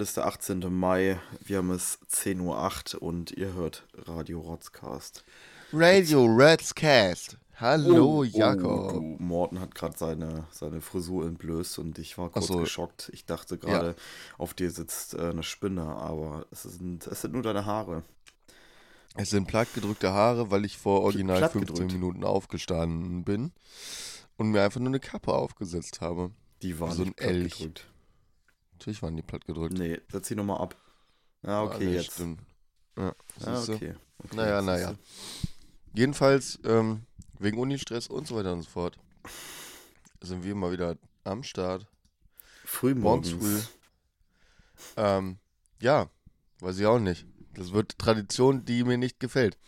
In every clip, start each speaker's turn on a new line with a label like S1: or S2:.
S1: Heute ist der 18. Mai, wir haben es 10.08 Uhr und ihr hört Radio Rotzcast.
S2: Radio Rotzcast. Hallo, Jakob.
S1: Oh, Morten hat gerade seine, seine Frisur entblößt und ich war kurz
S2: so.
S1: geschockt. Ich dachte gerade, auf dir sitzt äh, eine Spinne, aber es sind, es sind nur deine Haare.
S2: Es sind plattgedrückte Haare, weil ich vor original
S1: platt
S2: 15
S1: gedrückt?
S2: Minuten aufgestanden bin und mir einfach nur eine Kappe aufgesetzt habe.
S1: Die waren
S2: So ein
S1: nicht platt
S2: Elch.
S1: gedrückt.
S2: Natürlich waren die plattgedrückt.
S1: Nee, setz sie nochmal ab. Ja, okay,
S2: nee,
S1: jetzt.
S2: Stimmt. Ja, siehste.
S1: okay. okay
S2: Naja, naja. Jedenfalls, ähm, wegen Unistress und so weiter und so fort, sind wir mal wieder am Start.
S1: Früh
S2: Morgens
S1: morgens.
S2: früh. Ähm, ja, weiß ich auch nicht. Das wird Tradition, die mir nicht gefällt.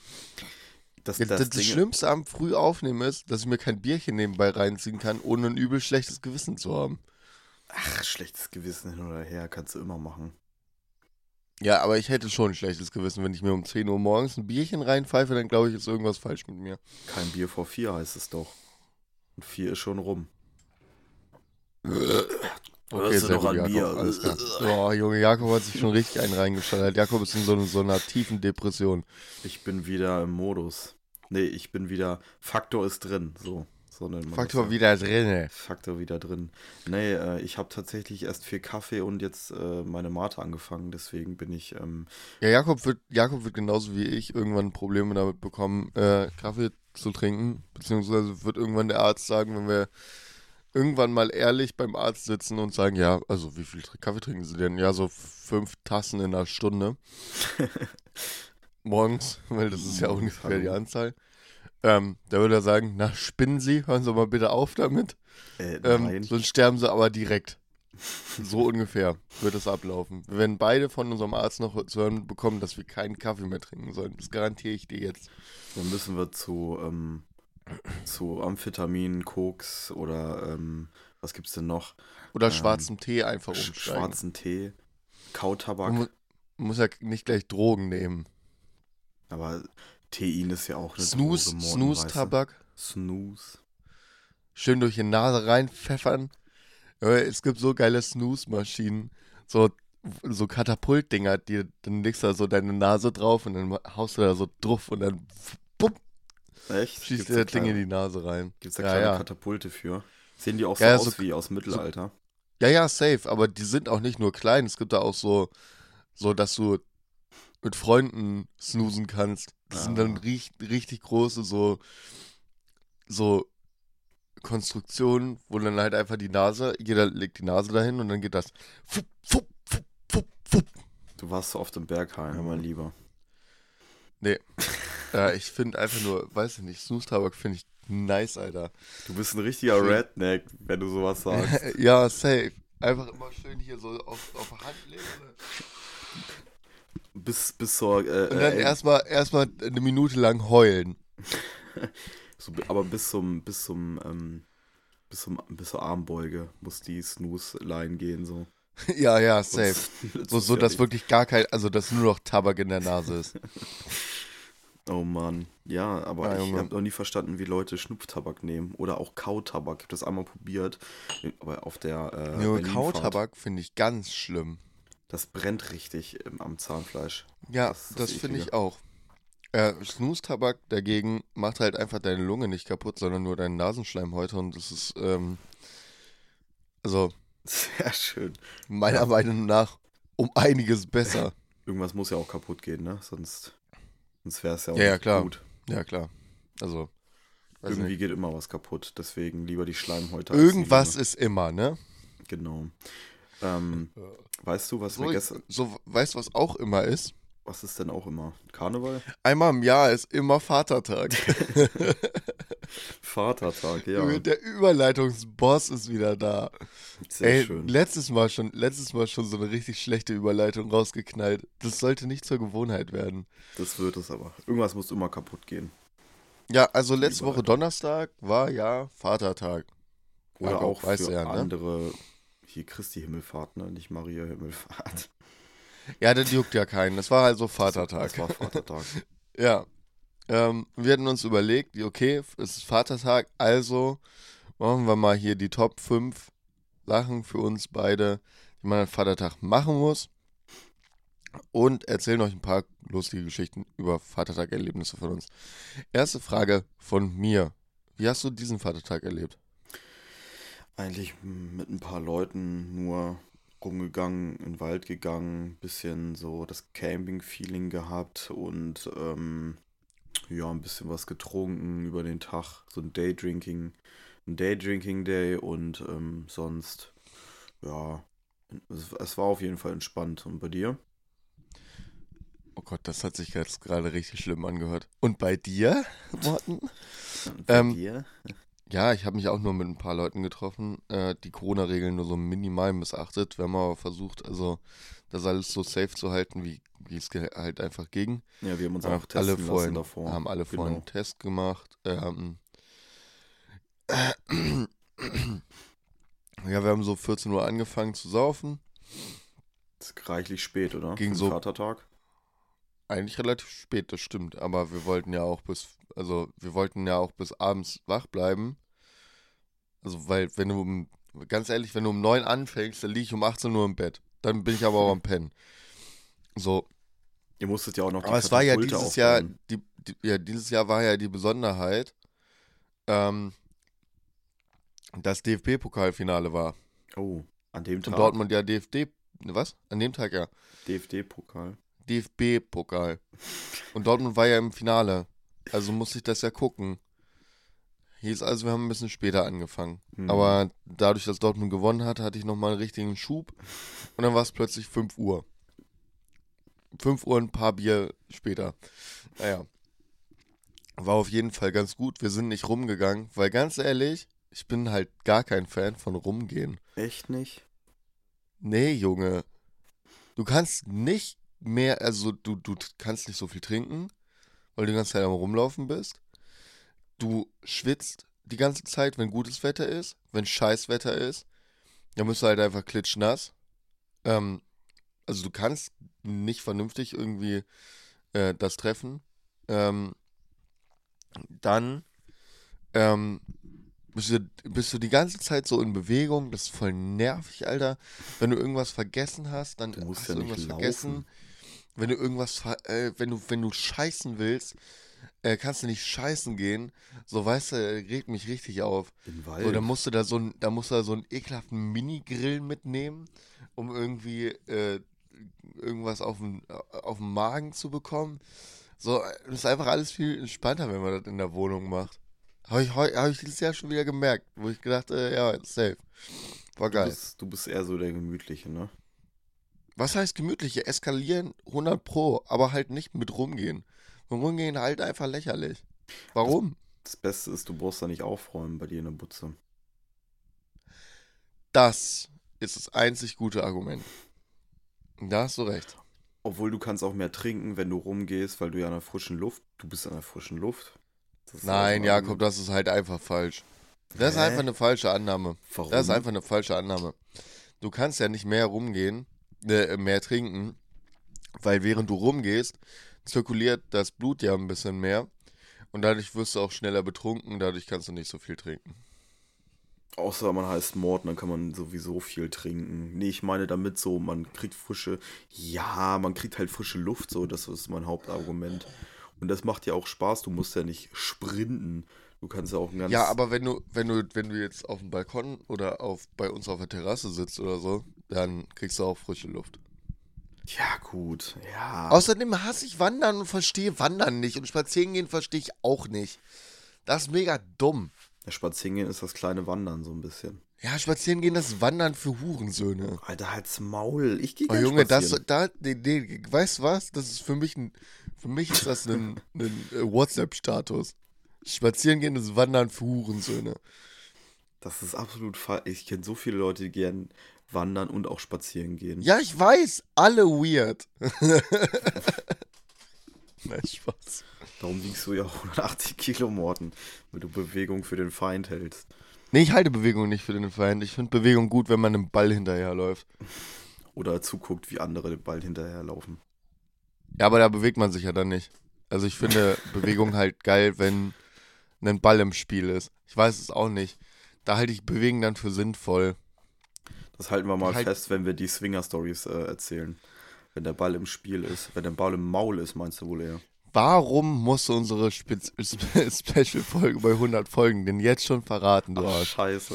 S1: Das,
S2: Das,
S1: das,
S2: das, Schlimmste am Frühaufnehmen ist, dass ich mir kein Bierchen nebenbei reinziehen kann, ohne ein übel schlechtes Gewissen zu haben.
S1: Ach, schlechtes Gewissen hin oder her, kannst du immer machen.
S2: Ja, aber ich hätte schon ein schlechtes Gewissen, wenn ich mir um 10 Uhr morgens ein Bierchen reinpfeife, dann glaube ich, ist irgendwas falsch mit mir.
S1: Kein Bier vor vier heißt es doch. Und vier ist schon rum.
S2: Okay,
S1: Hast du
S2: sehr
S1: noch
S2: gut,
S1: ein
S2: Jakob,
S1: Bier?
S2: alles klar. Boah, Junge, Jakob hat sich schon richtig einen reingeschallert. Jakob ist in so, so einer tiefen Depression.
S1: Ich bin wieder im Modus. Nee, ich bin wieder. Faktor ist drin. So. So nennt man
S2: Faktor wieder drinne.
S1: Faktor wieder drin. Nee, äh, ich habe tatsächlich erst viel Kaffee und jetzt äh, meine Mate angefangen. Deswegen bin ich. Ähm,
S2: Ja, Jakob wird, Jakob wird genauso wie ich irgendwann Probleme damit bekommen, äh, Kaffee zu trinken. Beziehungsweise wird irgendwann der Arzt sagen, wenn wir irgendwann mal ehrlich beim Arzt sitzen und sagen, ja, also wie viel Kaffee trinken Sie denn? Ja, so fünf Tassen in einer Stunde. Morgens, weil das ist ja ungefähr die. Anzahl. Ähm, da würde er sagen, na, spinnen Sie, hören Sie mal bitte auf damit.
S1: äh,
S2: Ähm, sonst sterben Sie aber direkt. So ungefähr wird es ablaufen. Wir werden beide von unserem Arzt noch zu hören bekommen, dass wir keinen Kaffee mehr trinken sollen. Das garantiere ich dir jetzt.
S1: Dann müssen wir zu, ähm, zu Amphetamin, Koks oder ähm, was gibt's denn noch?
S2: Oder
S1: Ähm,
S2: schwarzen Tee einfach umsteigen.
S1: schwarzen Tee,
S2: Man
S1: Kautabak.
S2: mu muss ja nicht gleich Drogen nehmen.
S1: Aber Tein ist ja auch eine
S2: Snooze,
S1: Droge,
S2: Snooze-Tabak.
S1: Snooze.
S2: Schön durch die Nase reinpfeffern. Es gibt so geile Snooze-Maschinen. So, so Katapultdinger, die, dann legst du da so deine Nase drauf und dann haust du da so drauf und dann bupp,
S1: Echt?
S2: schießt dir
S1: da
S2: das Ding in die Nase rein.
S1: Gibt's da
S2: Ja,
S1: kleine
S2: ja.
S1: Katapulte für? Sehen die auch so
S2: Ja,
S1: aus
S2: so-
S1: wie aus dem Mittelalter?
S2: Ja, ja, safe, aber die sind auch nicht nur klein. Es gibt da auch so, so dass du mit Freunden snoosen kannst. Das sind dann
S1: Ah.
S2: riech, richtig große so, so Konstruktionen, wo dann halt einfach die Nase, jeder legt die Nase dahin und dann geht das fupp, fupp, fupp, fupp, fupp.
S1: Du warst so oft im Berghain, mein Lieber.
S2: Ja, ich finde einfach nur, weiß ich nicht, Snooze-Tabak finde ich nice, Alter.
S1: Du bist ein richtiger
S2: Schön.
S1: Redneck, wenn du sowas sagst.
S2: ja, safe. Einfach immer schön hier so auf, auf der Hand legen.
S1: Bis, bis zur. Äh,
S2: Und dann
S1: äh,
S2: erstmal erstmal eine Minute lang heulen.
S1: so, aber bis zum. Bis zum. Ähm, bis, zum, bis zur Armbeuge muss die Snooze-Line gehen, so.
S2: ja, ja, safe. So, so dass wirklich gar kein, also dass nur noch Tabak in der Nase ist.
S1: Oh Mann. Ja, aber
S2: Ja,
S1: ich habe noch nie verstanden, wie Leute Schnupftabak nehmen. Oder auch Kautabak. Ich habe das einmal probiert. Aber auf der. Äh, Berlinfahrt.
S2: Kautabak finde ich ganz schlimm.
S1: Das brennt richtig am Zahnfleisch.
S2: Ja,
S1: Das
S2: das,
S1: das
S2: finde ich auch. Äh, Snooze-Tabak dagegen macht halt einfach deine Lunge nicht kaputt, sondern nur deinen Nasenschleimhäute und das ist, ähm, also
S1: Sehr schön.
S2: meiner
S1: Ja.
S2: Meinung nach um einiges besser.
S1: Irgendwas muss ja auch kaputt gehen, ne? Sonst, sonst wäre es ja auch
S2: Ja, ja,
S1: nicht
S2: klar.
S1: gut.
S2: Ja, klar. Also,
S1: Irgendwie
S2: nicht.
S1: geht immer was kaputt. Deswegen lieber die Schleimhäute.
S2: irgendwas ist immer, ne?
S1: Genau. Ähm, weißt du, was
S2: So,
S1: wir gestern.
S2: so, weißt du, was auch immer ist?
S1: Was ist denn auch immer? Karneval?
S2: Einmal im Jahr ist immer Vatertag.
S1: Vatertag, ja.
S2: Der Überleitungsboss ist wieder da.
S1: Sehr
S2: Ey,
S1: schön.
S2: letztes Mal schon, letztes Mal schon so eine richtig schlechte Überleitung rausgeknallt. Das sollte nicht zur Gewohnheit werden.
S1: Das wird es aber. Irgendwas muss immer kaputt gehen.
S2: Ja, also letzte Woche. Donnerstag war ja Vatertag.
S1: Oder
S2: Jakob,
S1: auch für
S2: ja, ne?
S1: andere. Hier Christi Himmelfahrt, ne? Nicht Maria Himmelfahrt.
S2: Ja, das juckt ja keinen. Das war also Vatertag.
S1: Das war Vatertag.
S2: Ja. Ähm, wir hatten uns überlegt, okay, es ist Vatertag, also machen wir mal hier die Top 5 Sachen für uns beide, die man an Vatertag machen muss. und erzählen euch ein paar lustige Geschichten über Vatertag-Erlebnisse von uns. Erste Frage von mir. Wie hast du diesen Vatertag erlebt?
S1: Eigentlich mit ein paar Leuten nur rumgegangen, in den Wald gegangen, bisschen so das Camping-Feeling gehabt und ähm, ja, ein bisschen was getrunken über den Tag, so ein Daydrinking, ein Daydrinking-Day und ähm, sonst, ja, es, es war auf jeden Fall entspannt. Und bei dir?
S2: Oh Gott, das hat sich jetzt gerade richtig schlimm angehört. Und bei dir, Morten?
S1: bei ähm, dir?
S2: Ja, ich habe mich auch nur mit ein paar Leuten getroffen, äh, die Corona-Regeln nur so minimal missachtet. Wir haben aber versucht, also das alles so safe zu halten, wie, es halt einfach ging.
S1: Ja, wir haben uns auch testen
S2: alle vorhin,
S1: davor.
S2: haben alle genau. vorhin einen Test gemacht. Ähm, äh, ja, wir haben so 14 Uhr angefangen zu saufen.
S1: Das ist reichlich spät, oder?
S2: Ging so.
S1: Vatertag?
S2: Eigentlich relativ spät, das stimmt. Aber wir wollten ja auch bis, also wir wollten ja auch bis abends wach bleiben. Also, weil, wenn du, um, ganz ehrlich, wenn du um 9 anfängst, dann liege ich um 18 Uhr im Bett. Dann bin ich aber auch am Pennen. So.
S1: Ihr musstet ja auch noch
S2: die Aber es war ja dieses aufbauen. Jahr, die, die, ja, dieses Jahr war ja die Besonderheit, ähm, das DFB-Pokalfinale war.
S1: Oh, an dem Tag.
S2: Und Dortmund ja DFD, was? An dem Tag ja.
S1: DFD-Pokal.
S2: DFB-Pokal. Und Dortmund war ja im Finale. Also musste ich das ja gucken. Hieß also, wir haben ein bisschen später angefangen. Mhm. Aber dadurch, dass Dortmund gewonnen hat, hatte ich nochmal einen richtigen Schub. Und dann war es plötzlich 5 Uhr. 5 Uhr ein paar Bier später. Naja. War auf jeden Fall ganz gut. Wir sind nicht rumgegangen, weil ganz ehrlich, ich bin halt gar kein Fan von rumgehen.
S1: Echt nicht?
S2: Nee, Junge. Du kannst nicht mehr, also du, du kannst nicht so viel trinken, weil du die ganze Zeit am Rumlaufen bist du schwitzt die ganze Zeit, wenn gutes Wetter ist, wenn Scheißwetter ist, dann bist du halt einfach klitschnass. Ähm, also du kannst nicht vernünftig irgendwie äh, das treffen. Ähm, dann ähm, bist, du, bist du die ganze Zeit so in Bewegung. Das ist voll nervig, Alter. Wenn du irgendwas vergessen hast, dann
S1: du
S2: musst
S1: ja
S2: du irgendwas
S1: laufen.
S2: vergessen. Wenn du irgendwas, äh, wenn du, wenn du scheißen willst, äh, kannst du nicht scheißen gehen. So, weißt du, regt mich richtig auf.
S1: Im Wald.
S2: So, da musst du da so ein, da musst du da so einen ekelhaften Mini-Grill mitnehmen, um irgendwie äh, irgendwas auf den, auf den Magen zu bekommen. So, das ist einfach alles viel entspannter, wenn man das in der Wohnung macht. Habe ich, hab ich dieses Jahr schon wieder gemerkt, wo ich gedacht, äh, ja, safe. War geil.
S1: Du bist, du bist eher so der Gemütliche, ne?
S2: Was heißt gemütliche? Eskalieren 100 Pro, aber halt nicht mit rumgehen. Und rumgehen halt einfach lächerlich. Warum?
S1: Das, das Beste ist, du brauchst da nicht aufräumen bei dir in der Butze.
S2: Das ist das einzig gute Argument. Da hast du recht.
S1: Obwohl du kannst auch mehr trinken, wenn du rumgehst, weil du ja in der frischen Luft, du bist in der frischen Luft.
S2: Nein, Jakob, das ist halt einfach falsch. Das ist einfach eine falsche Annahme.
S1: Warum?
S2: Das ist einfach eine falsche Annahme. Du kannst ja nicht mehr rumgehen, äh, mehr trinken, weil während du rumgehst, zirkuliert das Blut ja ein bisschen mehr und dadurch wirst du auch schneller betrunken, dadurch kannst du nicht so viel trinken.
S1: Außer man heißt Mord, dann kann man sowieso viel trinken. Nee, ich meine damit so, man kriegt frische, ja, man kriegt halt frische Luft, so, das ist mein Hauptargument. Und das macht ja auch Spaß, du musst ja nicht sprinten. Du kannst ja auch ein ganz.
S2: Ja, aber wenn du, wenn du, wenn du jetzt auf dem Balkon oder auf, bei uns auf der Terrasse sitzt oder so, dann kriegst du auch frische Luft.
S1: Ja, gut, ja.
S2: Außerdem hasse ich Wandern und verstehe Wandern nicht. Und Spazierengehen verstehe ich auch nicht. Das ist mega dumm.
S1: Ja, Spazierengehen ist das kleine Wandern so ein bisschen.
S2: Ja, Spazierengehen ist Wandern für Hurensöhne.
S1: Alter, halt's Maul. Ich gehe
S2: Oh Junge, das, da, nee, nee, weißt du was? Das ist für mich ein, für mich ist das ein, ein äh, WhatsApp-Status. Spazierengehen ist Wandern für Hurensöhne.
S1: Das ist absolut falsch. Ich kenne so viele Leute, die gern wandern und auch spazieren gehen.
S2: Ja, ich weiß, alle weird. Nein, Spaß.
S1: Darum wiegst du ja 180 Kilo, Morten, wenn du Bewegung für den Feind hältst.
S2: Nee, ich halte Bewegung nicht für den Feind. Ich finde Bewegung gut, wenn man einem Ball hinterherläuft.
S1: Oder zuguckt, wie andere den Ball hinterherlaufen.
S2: Ja, aber da bewegt man sich ja dann nicht. Also ich finde Bewegung halt geil, wenn ein Ball im Spiel ist. Ich weiß es auch nicht. Da halte ich Bewegen dann für sinnvoll.
S1: Das halten wir mal halt fest, wenn wir die Swinger-Stories äh, erzählen. Wenn der Ball im Spiel ist, wenn der Ball im Maul ist, meinst du wohl eher.
S2: Warum musst du unsere Spez Special-Folge bei 100 Folgen denn jetzt schon verraten, du
S1: Ach,
S2: Arsch?
S1: scheiße.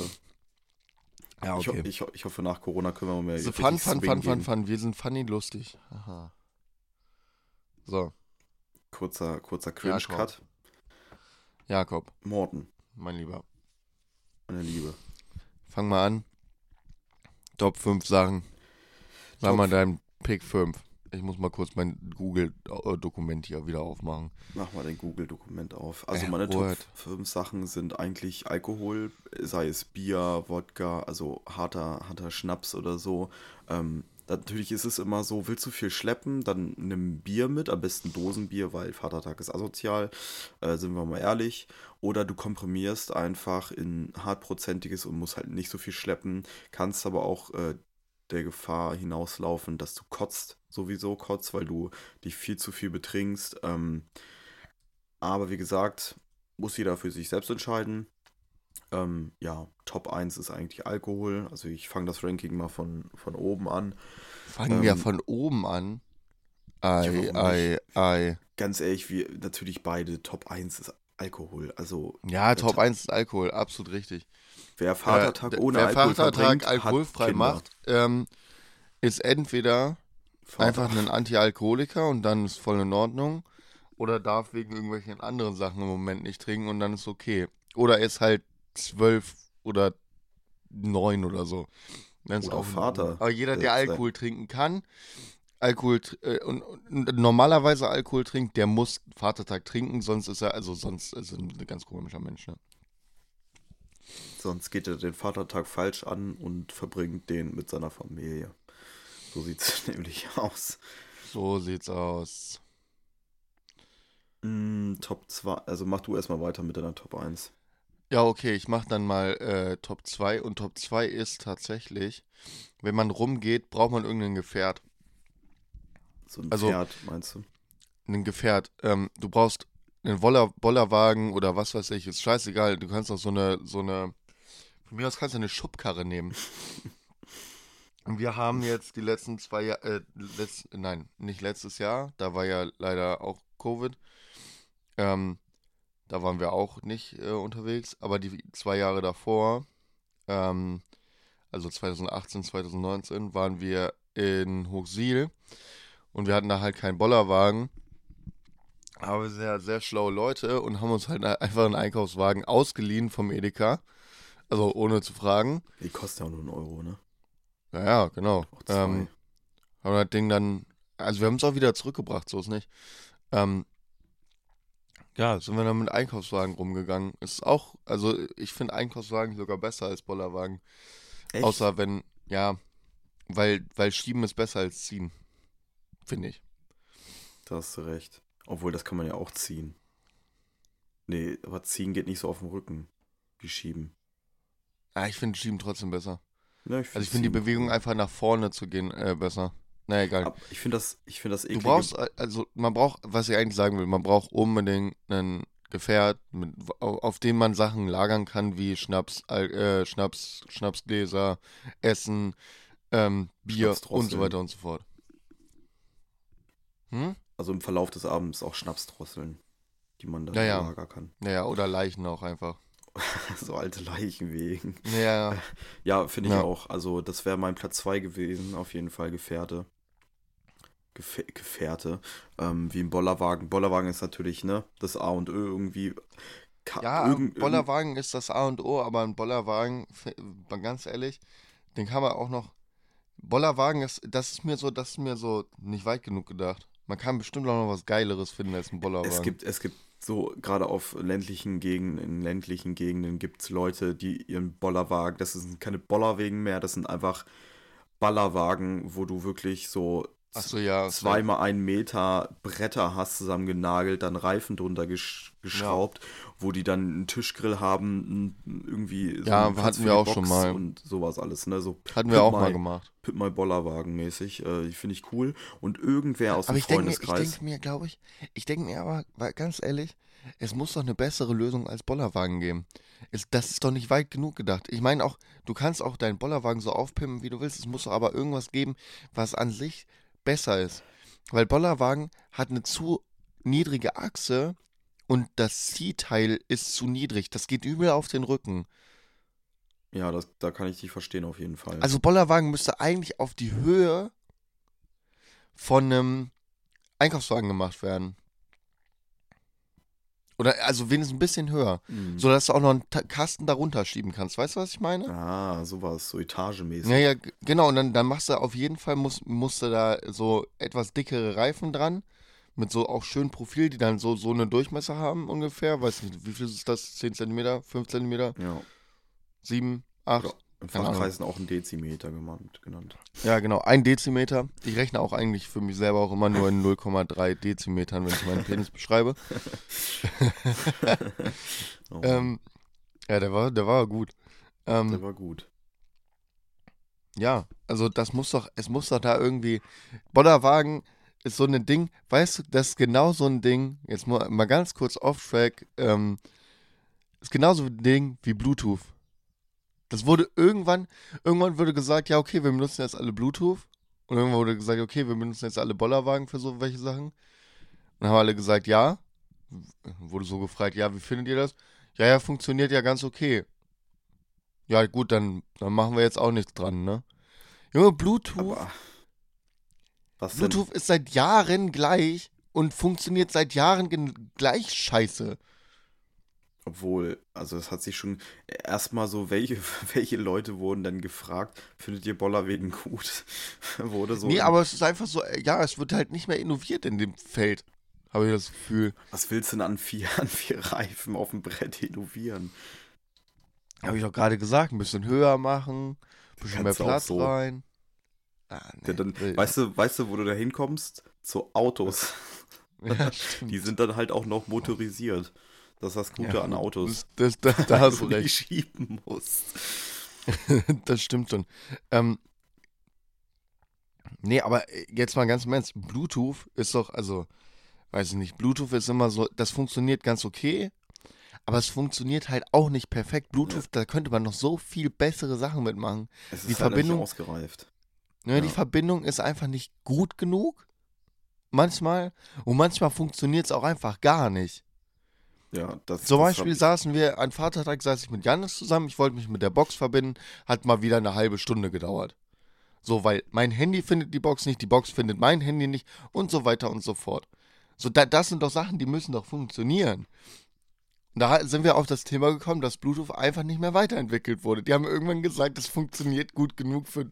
S2: Ja,
S1: Ich,
S2: okay.
S1: ich, ho- ich hoffe, nach Corona können wir mehr
S2: So
S1: richtig
S2: fun, fun, fun, fun, fun. Wir sind funny lustig. Aha. So,
S1: Kurzer, kurzer
S2: Jakob.
S1: Cringe-Cut.
S2: Jakob,
S1: Morten,
S2: mein Lieber.
S1: meine Liebe.
S2: Fang mal an. Top 5 Sachen. Sag mal deinen Pick 5. Ich muss mal kurz mein Google-Dokument hier wieder aufmachen.
S1: Mach mal dein Google-Dokument auf. Also
S2: Äh,
S1: meine
S2: Word.
S1: Top 5 Sachen sind eigentlich Alkohol, sei es Bier, Wodka, also harter, harter Schnaps oder so. Ähm, natürlich ist es immer so, willst du viel schleppen, dann nimm Bier mit, am besten Dosenbier, weil Vatertag ist asozial, äh, sind wir mal ehrlich. Oder du komprimierst einfach in hartprozentiges und musst halt nicht so viel schleppen, kannst aber auch äh, der Gefahr hinauslaufen, dass du kotzt, sowieso kotzt, weil du dich viel zu viel betrinkst. Ähm, aber wie gesagt, muss jeder für sich selbst entscheiden. Ähm, ja, Top 1 ist eigentlich Alkohol. Also ich fange das Ranking mal von, von oben an.
S2: Fangen wir
S1: Ähm,
S2: von oben an. Ei, ei, ei.
S1: Ganz ehrlich, wir natürlich beide Top 1 ist Alkohol. Also
S2: Ja, Top
S1: Ta-
S2: 1 ist Alkohol, absolut richtig.
S1: wer Vatertag
S2: Äh,
S1: ohne
S2: wer
S1: Alkohol
S2: Vatertag
S1: verbringt,
S2: alkoholfrei macht, ähm, ist entweder
S1: Vater-
S2: einfach ein Anti-Alkoholiker und dann ist voll in Ordnung. Oder darf wegen irgendwelchen anderen Sachen im Moment nicht trinken und dann ist okay. Oder ist halt zwölf oder neun oder so. Ist
S1: Oder
S2: auch
S1: Vater.
S2: Aber jeder, der Alkohol trinken kann, Alkohol äh, und, und normalerweise Alkohol trinkt, der muss Vatertag trinken, sonst ist er, also sonst ist er ein ganz komischer Mensch, ne?
S1: Sonst geht er den Vatertag falsch an und verbringt den mit seiner Familie. So sieht es nämlich aus.
S2: So sieht's aus.
S1: Mm, Top 2, also mach du erstmal weiter mit deiner Top 1.
S2: Ja, okay, ich mach dann mal äh, Top 2 und Top 2 ist tatsächlich, wenn man rumgeht, braucht man irgendein Gefährt.
S1: So ein
S2: Also-
S1: Pferd, meinst du?
S2: Ein Gefährt. Ähm, du brauchst einen Woller, Bollerwagen oder was weiß ich, ist scheißegal. Du kannst auch so eine, so eine, von mir aus kannst du eine Schubkarre nehmen. Und wir haben jetzt die letzten zwei Jahre, äh, letzt, nein, nicht letztes Jahr, da war ja leider auch Covid. Ähm, da waren wir auch nicht äh, unterwegs, aber die zwei Jahre davor, ähm, also 2018, 2019, waren wir in Hochsiel und wir hatten da halt keinen Bollerwagen. Aber wir sind ja sehr schlaue Leute und haben uns halt einfach einen Einkaufswagen ausgeliehen vom Edeka. Also ohne zu fragen.
S1: Die kostet ja auch nur einen Euro, ne?
S2: Ja, ja, genau. Ähm, haben das Ding dann, also wir haben es auch wieder zurückgebracht, so ist nicht. Ähm, ja, sind wir dann mit Einkaufswagen rumgegangen. Ist auch, also ich finde Einkaufswagen sogar besser als Bollerwagen.
S1: Echt?
S2: Außer wenn, ja, weil, weil Schieben ist besser als Ziehen. Finde ich.
S1: Da hast du recht. Obwohl, das kann man ja auch ziehen. Nee, aber ziehen geht nicht so auf dem Rücken wie schieben.
S2: Ah, ich finde Schieben trotzdem besser.
S1: Ja,
S2: Also ich finde die Bewegung einfach nach vorne zu gehen äh, besser. Na egal.
S1: Aber ich finde das, ich finde das
S2: Du
S1: eklige...
S2: brauchst, äh, also man braucht, was ich eigentlich sagen will, man braucht unbedingt einen Gefährt, mit, auf, auf dem man Sachen lagern kann, wie Schnaps, äh, Schnaps, Schnapsgläser, Essen, ähm, Bier und so weiter und so fort. Hm?
S1: Also im Verlauf des Abends auch Schnapsdrosseln, die man dann
S2: Ja, ja.
S1: im Lager kann.
S2: Naja, oder Leichen auch einfach.
S1: so alte Leichen wegen.
S2: Naja,
S1: Ja, finde ich
S2: Ja.
S1: auch. Also das wäre mein Platz 2 gewesen, auf jeden Fall Gefährte. Gefä Gefährte. Ähm, wie ein Bollerwagen. Bollerwagen ist natürlich, ne, das A und Ö irgendwie. Ka
S2: ja,
S1: irgend-
S2: Bollerwagen ist das A und O, aber ein Bollerwagen, ganz ehrlich, den kann man auch noch. Bollerwagen ist, das ist mir so, das ist mir so nicht weit genug gedacht. Man kann bestimmt auch noch was Geileres finden als ein Bollerwagen.
S1: Es gibt, es gibt so, gerade auf ländlichen Gegenden, in ländlichen Gegenden gibt es Leute, die ihren Bollerwagen, das sind keine Bollerwagen mehr, das sind einfach Ballerwagen, wo du wirklich so
S2: so, ja.
S1: zweimal einen Meter Bretter hast zusammengenagelt, dann Reifen drunter gesch geschraubt, wo die dann einen Tischgrill haben, irgendwie so
S2: Ja, hatten wir auch schon
S1: Box
S2: mal.
S1: Und sowas alles, ne? So
S2: Hatten wir auch
S1: Pimp
S2: mal
S1: My-
S2: gemacht.
S1: Pit My Bollerwagen mäßig. Äh, Finde ich cool. Und irgendwer aus
S2: Aber
S1: dem
S2: mir, ich
S1: Freundeskreis.
S2: denke mir, glaube ich, ich denke mir aber, ganz ehrlich, es muss doch eine bessere Lösung als Bollerwagen geben. Es, das ist doch nicht weit genug gedacht. Ich meine auch, du kannst auch deinen Bollerwagen so aufpimpen, wie du willst. Es muss doch aber irgendwas geben, was an sich besser ist. Weil Bollerwagen hat eine zu niedrige Achse und das Ziehteil ist zu niedrig. Das geht übel auf den Rücken.
S1: Ja, das, da kann ich dich verstehen auf jeden Fall.
S2: Also Bollerwagen müsste eigentlich auf die Höhe von einem Einkaufswagen gemacht werden. Oder also wenigstens ein bisschen höher.
S1: Mhm.
S2: So dass du auch noch einen Ta- Kasten darunter schieben kannst. Weißt du, was ich meine?
S1: Ah, sowas, so etagemäßig.
S2: Ja, ja, genau. Und dann, dann machst du auf jeden Fall, muss, musst du da so etwas dickere Reifen dran. Mit so auch schön Profil, die dann so, so eine Durchmesser haben ungefähr. Weiß nicht, wie viel ist das? 10 cm, 5 cm,
S1: Ja.
S2: 7, 8?
S1: Im. Fachkreisen auch ein Dezimeter genannt. genannt.
S2: Ja, genau, ein Dezimeter. Ich rechne auch eigentlich für mich selber auch immer nur in 0,3 Dezimetern, wenn ich meinen Penis beschreibe.
S1: Oh,
S2: Ähm, ja, der war, der war gut. Ähm,
S1: der war gut.
S2: Ja, also das muss doch, es muss doch da irgendwie. Bollerwagen ist so ein Ding, weißt du, das ist genau so ein Ding, jetzt mal, mal ganz kurz off-track, ähm, ist genauso ein Ding wie Bluetooth. Das wurde irgendwann, irgendwann wurde gesagt, ja, okay, wir benutzen jetzt alle Bluetooth. Und irgendwann wurde gesagt, okay, wir benutzen jetzt alle Bollerwagen für so welche Sachen. Und dann haben alle gesagt, ja. Wurde so gefragt, ja, wie findet ihr das? Ja, ja, funktioniert ja ganz okay. Ja, gut, dann, dann machen wir jetzt auch nichts dran, ne? Junge, Bluetooth,
S1: Aber. Was denn?
S2: Bluetooth ist seit Jahren gleich und funktioniert seit Jahren gleich scheiße.
S1: Obwohl, also es hat sich schon erstmal so, welche, welche Leute wurden dann gefragt, findet ihr Bollerwegen gut? Wurde so.
S2: nee, aber es ist einfach so, ja, es wird halt nicht mehr innoviert in dem Feld, habe ich das Gefühl.
S1: Was willst du denn an vier, an vier Reifen auf dem Brett innovieren?
S2: Habe ich doch gerade gesagt, ein bisschen höher machen, ein bisschen mehr
S1: Kannst auch
S2: Platz
S1: so.
S2: rein. Ah,
S1: Ja, dann, weißt du, weißt du, wo du da hinkommst? Zu Autos.
S2: ja.
S1: Die sind dann halt auch noch motorisiert. Das ist das Gute
S2: Ja,
S1: an Autos.
S2: Das, das, das, da hast du
S1: die
S2: recht.
S1: schieben musst.
S2: das stimmt schon. Ähm, nee, aber jetzt mal ganz im Ernst, Bluetooth ist doch, also, weiß ich nicht, Bluetooth ist immer so, das funktioniert ganz okay, aber es funktioniert halt auch nicht perfekt. Bluetooth, da könnte man noch so viel bessere Sachen mitmachen.
S1: Es ist
S2: Die
S1: halt
S2: Verbindung-
S1: nicht ausgereift.
S2: Ne, Die
S1: Ja.
S2: Verbindung ist einfach nicht gut genug. Manchmal. Und manchmal funktioniert es auch einfach gar nicht.
S1: Ja, das,
S2: Zum
S1: das
S2: Beispiel saßen wir, an Vatertag saß ich mit Janis zusammen, ich wollte mich mit der Box verbinden, hat mal wieder eine halbe Stunde gedauert. So, weil mein Handy findet die Box nicht, die Box findet mein Handy nicht und so weiter und so fort. So, da, das sind doch Sachen, die müssen doch funktionieren. Da sind wir auf das Thema gekommen, dass Bluetooth einfach nicht mehr weiterentwickelt wurde. Die haben irgendwann gesagt, es funktioniert gut genug, für,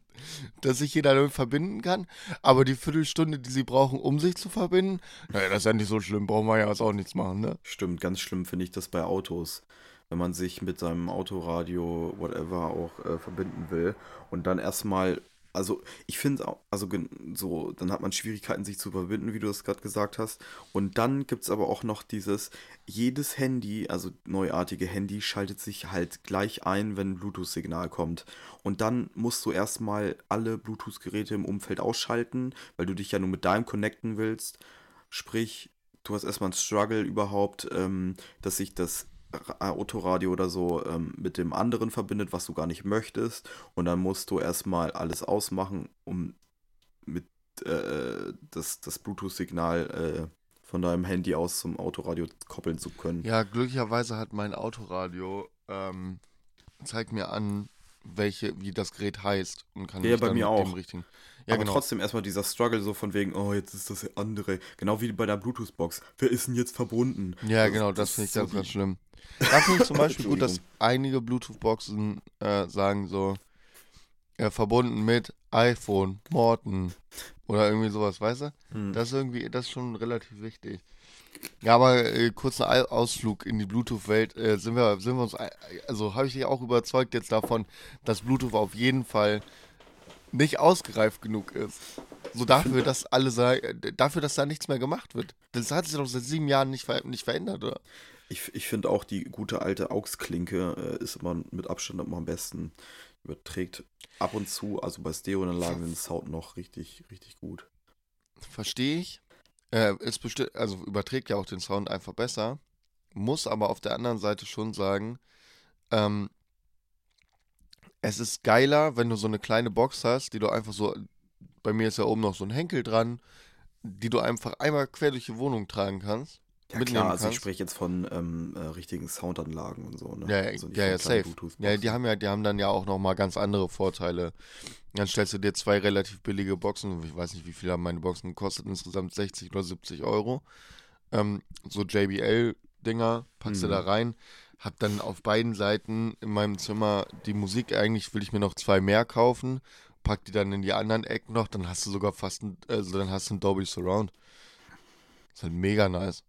S2: dass sich jeder damit verbinden kann. Aber die Viertelstunde, die sie brauchen, um sich zu verbinden, naja, das ist ja nicht so schlimm, brauchen wir ja jetzt auch nichts machen, ne?
S1: Stimmt, ganz schlimm finde ich das bei Autos. Wenn man sich mit seinem Autoradio, whatever, auch äh, verbinden will und dann erstmal, also ich finde auch, also so, dann hat man Schwierigkeiten, sich zu verbinden, wie du es gerade gesagt hast. Und dann gibt es aber auch noch dieses, jedes Handy, also neuartige Handy, schaltet sich halt gleich ein, wenn ein Bluetooth-Signal kommt. Und dann musst du erstmal alle Bluetooth-Geräte im Umfeld ausschalten, weil du dich ja nur mit deinem connecten willst. Sprich, du hast erstmal einen Struggle überhaupt, ähm, dass sich das Autoradio oder so ähm, mit dem anderen verbindet, was du gar nicht möchtest. Und dann musst du erstmal alles ausmachen, um mit äh, das, das Bluetooth-Signal äh, von deinem Handy aus zum Autoradio koppeln zu können.
S2: Ja, glücklicherweise hat mein Autoradio ähm, zeigt mir an, welche, wie das Gerät heißt und kann
S1: Ja, bei
S2: dann
S1: mir
S2: mit dem
S1: auch.
S2: richtigen. Ja,
S1: Aber
S2: genau.
S1: trotzdem erstmal dieser Struggle so von wegen, oh, jetzt ist das andere. Genau wie bei der Bluetooth-Box. Wer ist denn jetzt verbunden?
S2: Ja, genau, das finde ich ganz, ganz schlimm. Da finde ich zum Beispiel gut, dass einige Bluetooth-Boxen äh, sagen so, äh, verbunden mit iPhone, Morten oder irgendwie sowas, weißt du?
S1: Hm.
S2: Das ist irgendwie, das ist schon relativ wichtig. Ja, aber äh, kurzer Ei- Ausflug in die Bluetooth-Welt. Äh, sind wir, sind wir uns, ei- also habe ich dich auch überzeugt jetzt davon, dass Bluetooth auf jeden Fall nicht ausgereift genug ist. So dafür, dass alle sagen, dafür, dass da nichts mehr gemacht wird. Das hat sich doch seit sieben Jahren nicht, ver nicht verändert, oder?
S1: Ich, ich finde auch die gute alte AUX-Klinke äh, ist immer mit Abstand immer am besten. Überträgt ab und zu, also bei Stereoanlagen den Sound noch richtig, richtig gut.
S2: Verstehe ich. Äh, ist besti- also überträgt ja auch den Sound einfach besser. Muss aber auf der anderen Seite schon sagen, ähm, es ist geiler, wenn du so eine kleine Box hast, die du einfach so bei mir ist ja oben noch so ein Henkel dran, die du einfach einmal quer durch die Wohnung tragen kannst.
S1: Ja, klar, also ich spreche jetzt von ähm, äh, richtigen Soundanlagen und so, ne?
S2: Ja, ja,
S1: also
S2: ja, ja safe. Ja, die haben ja, die haben dann ja auch nochmal ganz andere Vorteile. Dann stellst du dir zwei relativ billige Boxen, ich weiß nicht, wie viel haben meine Boxen gekostet, insgesamt 60 oder 70 Euro. Ähm, so JBL-Dinger, packst du
S1: Mhm.
S2: da rein. Hab dann auf beiden Seiten in meinem Zimmer die Musik, eigentlich will ich mir noch zwei mehr kaufen, pack die dann in die anderen Ecken noch, dann hast du sogar fast ein, also dann hast du ein Dolby Surround. Ist halt mega nice.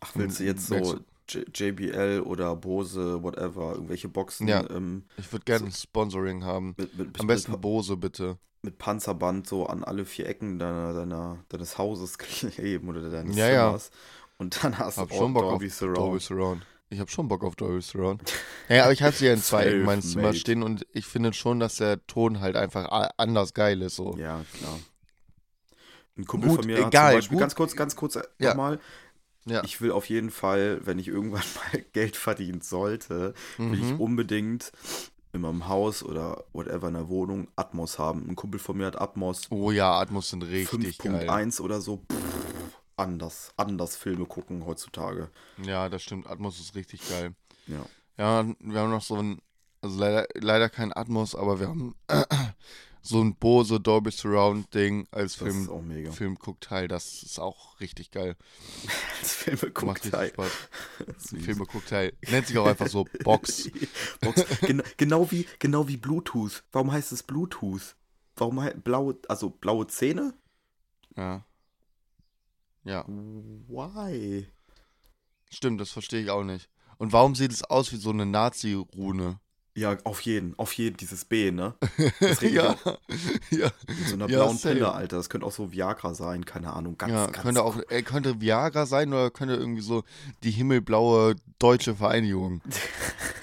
S1: Ach, willst du jetzt so J JBL oder Bose, whatever, irgendwelche Boxen
S2: Ja.
S1: ähm,
S2: Ich würde gerne ein Sponsoring haben.
S1: mit, mit,
S2: Am
S1: mit,
S2: besten Bose, bitte.
S1: mit Panzerband so an alle vier Ecken deiner, deiner, deines Hauses kleben oder deines
S2: Ja, ja.
S1: Zimmers. Und dann hast
S2: Hab
S1: du
S2: schon Bock
S1: Dolby Surround.
S2: Dolby Surround. Ich habe schon Bock auf Dolby Surround. Ja, aber ich habe sie ja in zwei Ecken meines Zimmers
S1: Self-made.
S2: stehen und ich finde schon, dass der Ton halt einfach anders geil ist. So.
S1: Ja, klar. Ein Kumpel
S2: Gut,
S1: von mir hat
S2: egal,
S1: zum Beispiel,
S2: gut.
S1: ganz kurz, ganz kurz
S2: Ja.
S1: nochmal.
S2: Ja.
S1: Ich will auf jeden Fall, wenn ich irgendwann mal Geld verdienen sollte, will ich
S2: Mhm.
S1: unbedingt in meinem Haus oder whatever in der Wohnung Atmos haben. Ein Kumpel von mir hat Atmos
S2: Oh ja, Atmos sind richtig geil.
S1: 5.1 oder so. Pff, anders, anders Filme gucken heutzutage.
S2: Ja, das stimmt. Atmos ist richtig geil.
S1: Ja.
S2: Ja, wir haben noch so ein, also leider, leider kein Atmos, aber wir haben so ein Bose Dolby Surround Ding als
S1: Das ist
S2: Film,
S1: auch mega.
S2: Filmguckteil. Das ist auch richtig geil.
S1: Als. Süß.
S2: Filmguckteil. Nennt sich auch einfach so Box.
S1: Box. Gen genau, wie, genau wie Bluetooth. Warum heißt es Bluetooth? Warum hei- blaue, also blaue Zähne?
S2: Ja. Ja.
S1: Why?
S2: Stimmt, das verstehe ich auch nicht. Und warum sieht es aus wie so eine Nazi-Rune?
S1: Ja, auf jeden, auf jeden, dieses B, ne? Das
S2: ja, ja,
S1: Mit so einer
S2: Ja,
S1: blauen
S2: safe.
S1: Pille, Alter. Das könnte auch so Viagra sein, keine Ahnung. Ganz,
S2: ja.
S1: ganz
S2: Könnte auch, äh, könnte Viagra sein oder könnte irgendwie so die himmelblaue deutsche Vereinigung.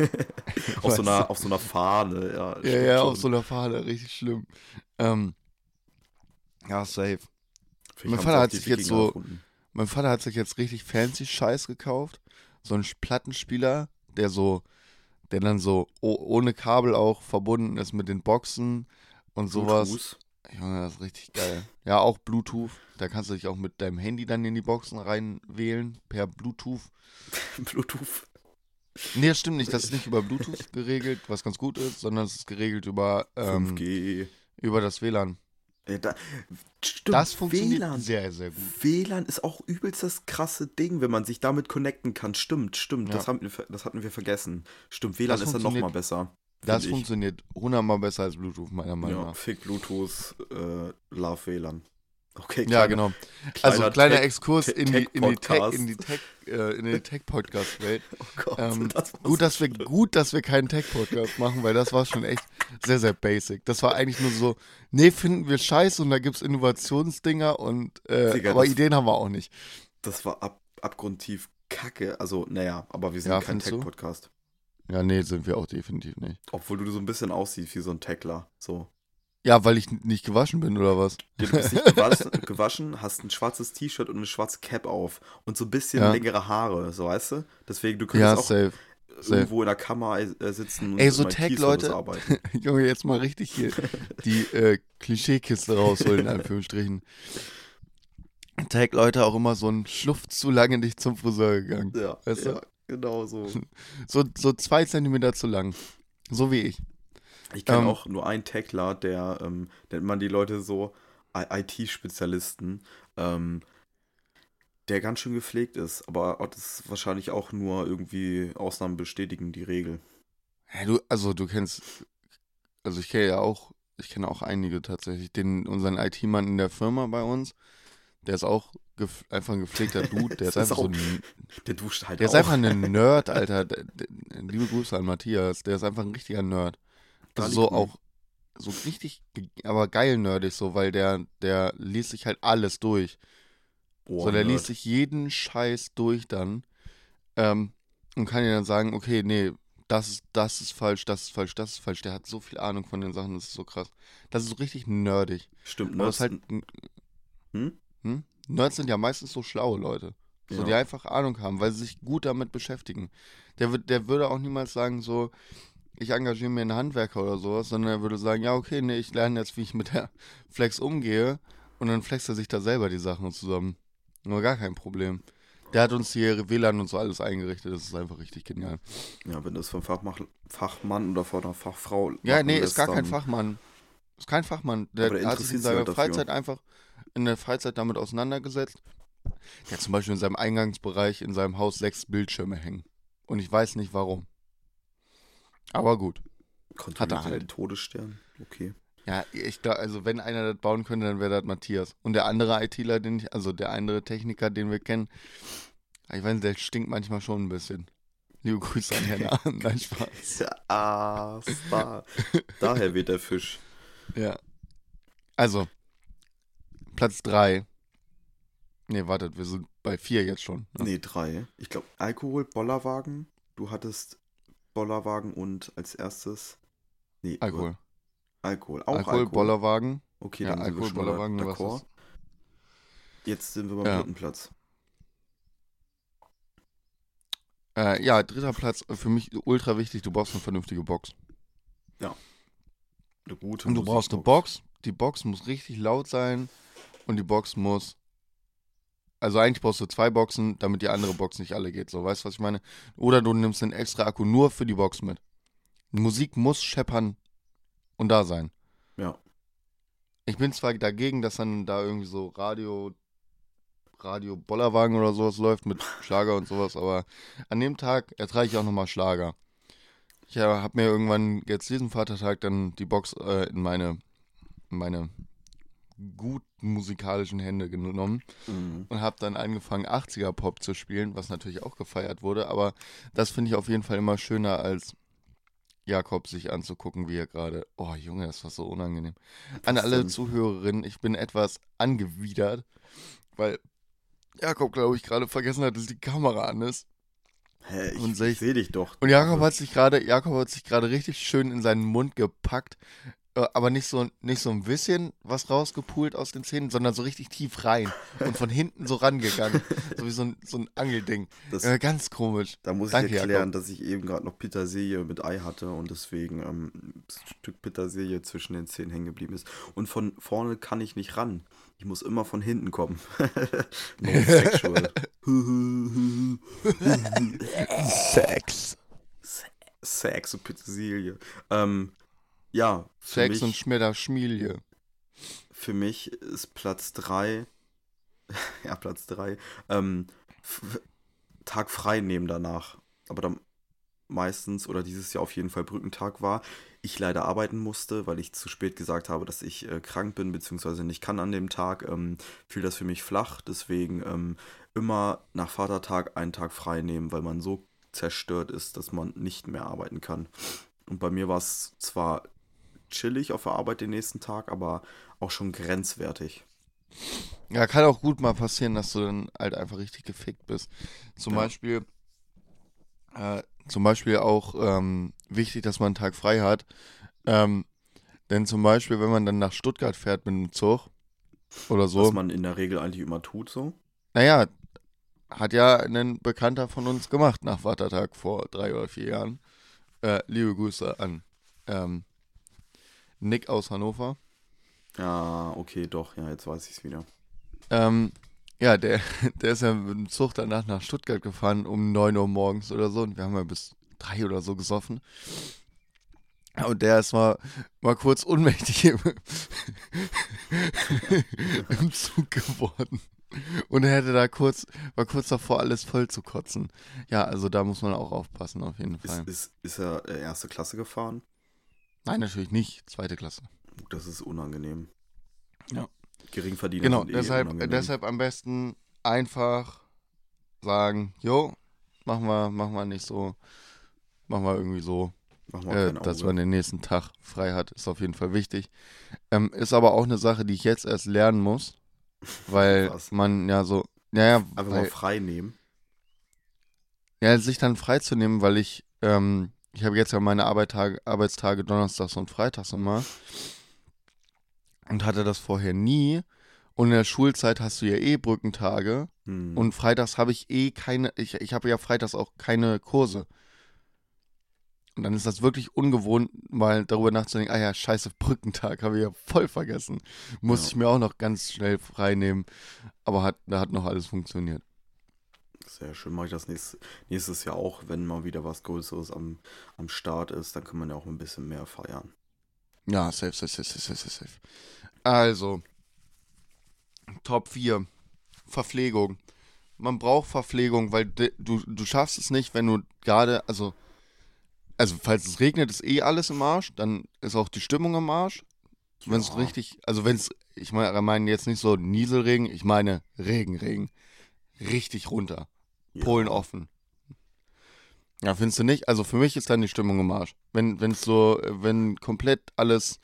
S1: auf, so einer, auf so einer Fahne, ja.
S2: Ja, ja,
S1: schon.
S2: auf so einer Fahne, richtig schlimm. Ähm, ja, safe. Mein Vater hat sich jetzt so-
S1: erfunden.
S2: Mein Vater hat sich jetzt richtig fancy Scheiß gekauft. So einen Plattenspieler, der so, der dann so oh, ohne Kabel auch verbunden ist mit den Boxen und sowas.
S1: Bluetooth.
S2: Junge, das ist richtig geil. Ja, auch Bluetooth. Da kannst du dich auch mit deinem Handy dann in die Boxen reinwählen, per Bluetooth.
S1: Bluetooth.
S2: Nee, das stimmt nicht. Das ist nicht über Bluetooth geregelt, was ganz gut ist, sondern es ist geregelt über, ähm,
S1: 5G.
S2: über das WLAN.
S1: Ja, da, stimmt,
S2: Das funktioniert
S1: WLAN.
S2: sehr, sehr gut.
S1: WLAN ist auch übelst das krasse Ding, wenn man sich damit connecten kann. Stimmt, stimmt.
S2: Ja.
S1: Das, haben das hatten wir vergessen. Stimmt, WLAN
S2: Das
S1: ist dann noch
S2: funktioniert-
S1: mal besser.
S2: Das
S1: ich.
S2: funktioniert hundertmal besser als Bluetooth, meiner Meinung
S1: Ja,
S2: nach.
S1: Fick Bluetooth, äh, Love WLAN. Okay,
S2: Ja,
S1: kleiner-
S2: genau.
S1: kleiner
S2: Also kleiner
S1: Tech-
S2: Exkurs in die, in die Tech, in die Tech, äh, in die Tech-Podcast-Welt.
S1: Oh Gott,
S2: Ähm,
S1: das
S2: gut, dass wir, gut, dass wir keinen Tech-Podcast machen, weil das war schon echt sehr, sehr basic. Das war eigentlich nur so, nee, finden wir scheiße und da gibt's Innovationsdinger und, äh,
S1: Digga,
S2: aber
S1: das-
S2: Ideen haben wir auch nicht.
S1: Das war ab, abgrundtief kacke. Also, naja, aber wir sind
S2: Ja,
S1: kein
S2: findest du?
S1: Tech-Podcast.
S2: Ja, nee, sind wir auch definitiv nicht.
S1: Obwohl du so ein bisschen aussiehst wie so ein Techler. So.
S2: Ja, weil ich nicht gewaschen bin oder was?
S1: Du bist nicht gewaschen, gewaschen, hast ein schwarzes T-Shirt und eine schwarze Cap auf und so ein bisschen
S2: Ja.
S1: längere Haare, so weißt du? Deswegen, du
S2: Ja,
S1: könntest auch
S2: safe. safe.
S1: irgendwo in der Kammer äh, sitzen und
S2: Ey, so
S1: im
S2: Tech,
S1: IT-Service
S2: Leute.
S1: arbeiten.
S2: Junge, jetzt mal richtig hier die äh, Klischeekiste rausholen, in Anführungsstrichen. Tag Leute auch immer so ein Schluft zu lange nicht zum Friseur gegangen.
S1: Ja,
S2: Weißt du?
S1: ja genau so.
S2: So, so zwei Zentimeter zu lang. So wie ich.
S1: Ich kenne
S2: Ähm.
S1: auch nur einen Techler, der ähm, nennt man die Leute so IT-Spezialisten, ähm, der ganz schön gepflegt ist, aber das ist wahrscheinlich auch nur irgendwie Ausnahmen bestätigen die Regel.
S2: Ja, du, also du kennst, also ich kenne ja auch, ich kenne auch einige tatsächlich. Den, unseren IT-Mann in der Firma bei uns, der ist auch gef einfach ein gepflegter Dude. Der ist
S1: ist
S2: einfach so
S1: auch-
S2: ein
S1: Der duscht halt
S2: Der ist
S1: auch.
S2: einfach ein Nerd, Alter. Der- der- Liebe Grüße an Matthias. Der ist einfach ein richtiger Nerd. Also so auch so richtig, aber geil nerdig so, weil der, der liest sich halt alles durch.
S1: Oh,
S2: so, der
S1: Nerd.
S2: liest sich jeden Scheiß durch dann ähm, und kann dir dann sagen, okay, nee, das ist, das ist falsch, das ist falsch, das ist falsch. Der hat so viel Ahnung von den Sachen, das ist so krass. Das ist so richtig nerdig.
S1: Stimmt, Nerds,
S2: halt,
S1: hm?
S2: hm? Nerds sind ja meistens so schlaue Leute. So,
S1: Ja.
S2: die einfach Ahnung haben, weil sie sich gut damit beschäftigen. Der, wird, der würde auch niemals sagen, so, ich engagiere mir einen Handwerker oder sowas, sondern er würde sagen, ja, okay, nee, ich lerne jetzt, wie ich mit der Flex umgehe und dann flext er sich da selber die Sachen zusammen. Nur gar kein Problem. Der hat uns hier WLAN und so alles eingerichtet, das ist einfach richtig genial.
S1: Ja, wenn das vom Fachmach Fachmann oder von einer Fachfrau.
S2: Ja, nee, ist gar kein Fachmann. Ist kein Fachmann. Der,
S1: der
S2: hat sich in seiner
S1: halt dafür.
S2: Freizeit einfach in der Freizeit damit auseinandergesetzt. Der hat zum Beispiel in seinem Eingangsbereich in seinem Haus sechs Bildschirme hängen. Und ich weiß nicht warum. Aber gut. Hat er halt.
S1: den Todesstern. Okay.
S2: Ja, ich glaube, also wenn einer das bauen könnte, dann wäre das Matthias. Und der andere ITler, den ich, also der andere Techniker, den wir kennen, ich weiß nicht, der stinkt manchmal schon ein bisschen. Liebe Grüße an Herrn Ahn. Nein, Spaß.
S1: Ah, Star. Daher weht der Fisch.
S2: Ja. Also, Platz 3. Nee, wartet, wir sind bei 4 jetzt schon. ne?
S1: Nee, drei. Ich glaube, Alkohol, Bollerwagen. Du hattest Bollerwagen und als erstes. Nee,
S2: Alkohol.
S1: Alkohol. Auch
S2: Alkohol,
S1: Alkohol.
S2: Bollerwagen.
S1: Okay,
S2: ja,
S1: dann sind wir
S2: Alkohol,
S1: schon
S2: Bollerwagen, was
S1: d'accord. Jetzt sind wir beim
S2: Ja.
S1: dritten Platz.
S2: Äh, ja, dritter Platz, äh, für mich ultra wichtig, du brauchst eine vernünftige Box.
S1: Eine gute
S2: Und du brauchst eine Box, die Box muss richtig laut sein und die Box muss. Also eigentlich brauchst du zwei Boxen, damit die andere Box nicht alle geht. So, weißt du, was ich meine? Oder du nimmst einen extra Akku nur für die Box mit. Die Musik muss scheppern und da sein.
S1: Ja.
S2: Ich bin zwar dagegen, dass dann da irgendwie so Radio, Radio Bollerwagen oder sowas läuft mit Schlager und sowas, aber an dem Tag ertrage ich auch nochmal Schlager. Ich äh, habe mir irgendwann jetzt diesen Vatertag dann die Box äh, in meine, in meine gut musikalischen Hände genommen
S1: Mhm.
S2: und habe dann angefangen 80er Pop zu spielen, was natürlich auch gefeiert wurde, aber das finde ich auf jeden Fall immer schöner als Jakob sich anzugucken, wie er gerade. Oh Junge, das war so unangenehm. An
S1: Was
S2: alle
S1: denn?
S2: Zuhörerinnen, ich bin etwas angewidert, weil Jakob, glaube ich, gerade vergessen hat, dass die Kamera an ist.
S1: Hä, ich, ich sehe dich doch.
S2: Und Jakob hat sich gerade, Jakob hat sich gerade richtig schön in seinen Mund gepackt, aber nicht so, nicht so ein bisschen was rausgepult aus den Zähnen, sondern so richtig tief rein und von hinten so rangegangen, so wie so ein, so ein Angelding.
S1: Das,
S2: Äh, ganz komisch.
S1: da muss
S2: danke,
S1: ich erklären,
S2: Jakob.
S1: dass ich eben gerade noch Petersilie mit Ei hatte und deswegen ähm, ein Stück Petersilie zwischen den Zähnen hängen geblieben ist. Und von vorne kann ich nicht ran. Ich muss immer von hinten kommen. no sexual.
S2: Sex.
S1: Sex und Petersilie. Ähm, ja, für
S2: Sex
S1: mich,
S2: und Schmidder Schmielje.
S1: für mich ist Platz 3, ja, Platz 3, ähm, Tag frei nehmen danach. Aber dann meistens oder dieses Jahr auf jeden Fall Brückentag war. Ich leider arbeiten musste, weil ich zu spät gesagt habe, dass ich äh, krank bin, beziehungsweise nicht kann an dem Tag, ähm, fiel das für mich flach. Deswegen ähm, immer nach Vatertag einen Tag frei nehmen, weil man so zerstört ist, dass man nicht mehr arbeiten kann. Und bei mir war es zwar chillig auf der Arbeit den nächsten Tag, aber auch schon grenzwertig.
S2: Ja, kann auch gut mal passieren, dass du dann halt einfach richtig gefickt bist. Zum
S1: Ja.
S2: Beispiel, äh, zum Beispiel auch ähm, wichtig, dass man einen Tag frei hat. Ähm, denn zum Beispiel, wenn man dann nach Stuttgart fährt mit dem Zug oder so,
S1: Was man in der Regel eigentlich immer tut, so.
S2: naja, hat ja ein Bekannter von uns gemacht nach Vatertag vor drei oder vier Jahren. Äh, liebe Grüße an ähm, Nick aus Hannover.
S1: Ja, okay, doch, ja, jetzt weiß ich es wieder.
S2: Ähm, ja, der, der ist ja mit dem Zug danach nach Stuttgart gefahren um 9 Uhr morgens oder so und wir haben ja bis 3 oder so gesoffen. Und der ist mal, mal kurz ohnmächtig im, im Zug geworden. Und er hätte da kurz, war kurz davor, alles voll zu kotzen. Ja, also da muss man auch aufpassen, auf jeden Fall.
S1: Ist, ist, ist er äh, erste Klasse gefahren?
S2: Nein, natürlich nicht. Zweite Klasse.
S1: Das ist unangenehm.
S2: Ja.
S1: Geringverdiener
S2: Genau,
S1: eh
S2: deshalb,
S1: unangenehm.
S2: deshalb am besten einfach sagen, jo, machen wir, machen wir nicht so, machen wir irgendwie so,
S1: mal
S2: äh, dass man den nächsten Tag frei hat, ist auf jeden Fall wichtig. Ähm, ist aber auch eine Sache, die ich jetzt erst lernen muss, weil
S1: Was?
S2: man ja so, naja,
S1: Einfach mal
S2: weil,
S1: frei nehmen.
S2: ja, sich dann freizunehmen, weil ich, ähm, ich habe jetzt ja meine Arbeitage, Arbeitstage Donnerstags und Freitags immer und hatte das vorher nie. Und in der Schulzeit hast du ja eh Brückentage.
S1: Hm.
S2: Und freitags habe ich eh keine, ich, ich habe ja freitags auch keine Kurse. Und dann ist das wirklich ungewohnt, mal darüber nachzudenken, ah ja, scheiße, Brückentag, habe ich ja voll vergessen. Muss
S1: Ja.
S2: ich mir auch noch ganz schnell frei nehmen. Aber hat, da hat noch alles funktioniert.
S1: Sehr schön. Mache ich das nächstes, nächstes Jahr auch, wenn mal wieder was Größeres am, am Start ist. Dann kann man ja auch ein bisschen mehr feiern.
S2: Ja, safe, safe, safe, safe, safe, safe. Also, Top 4. Verpflegung. Man braucht Verpflegung, weil du, du schaffst es nicht, wenn du gerade, also, also falls es regnet, ist eh alles im Arsch, dann ist auch die Stimmung im Arsch. Wenn es richtig, also wenn es, ich meine meine jetzt nicht so Nieselregen, ich meine Regenregen. Richtig runter. Polen offen. Ja, findest du nicht? Also für mich ist dann die Stimmung im Arsch. Wenn es so, wenn komplett alles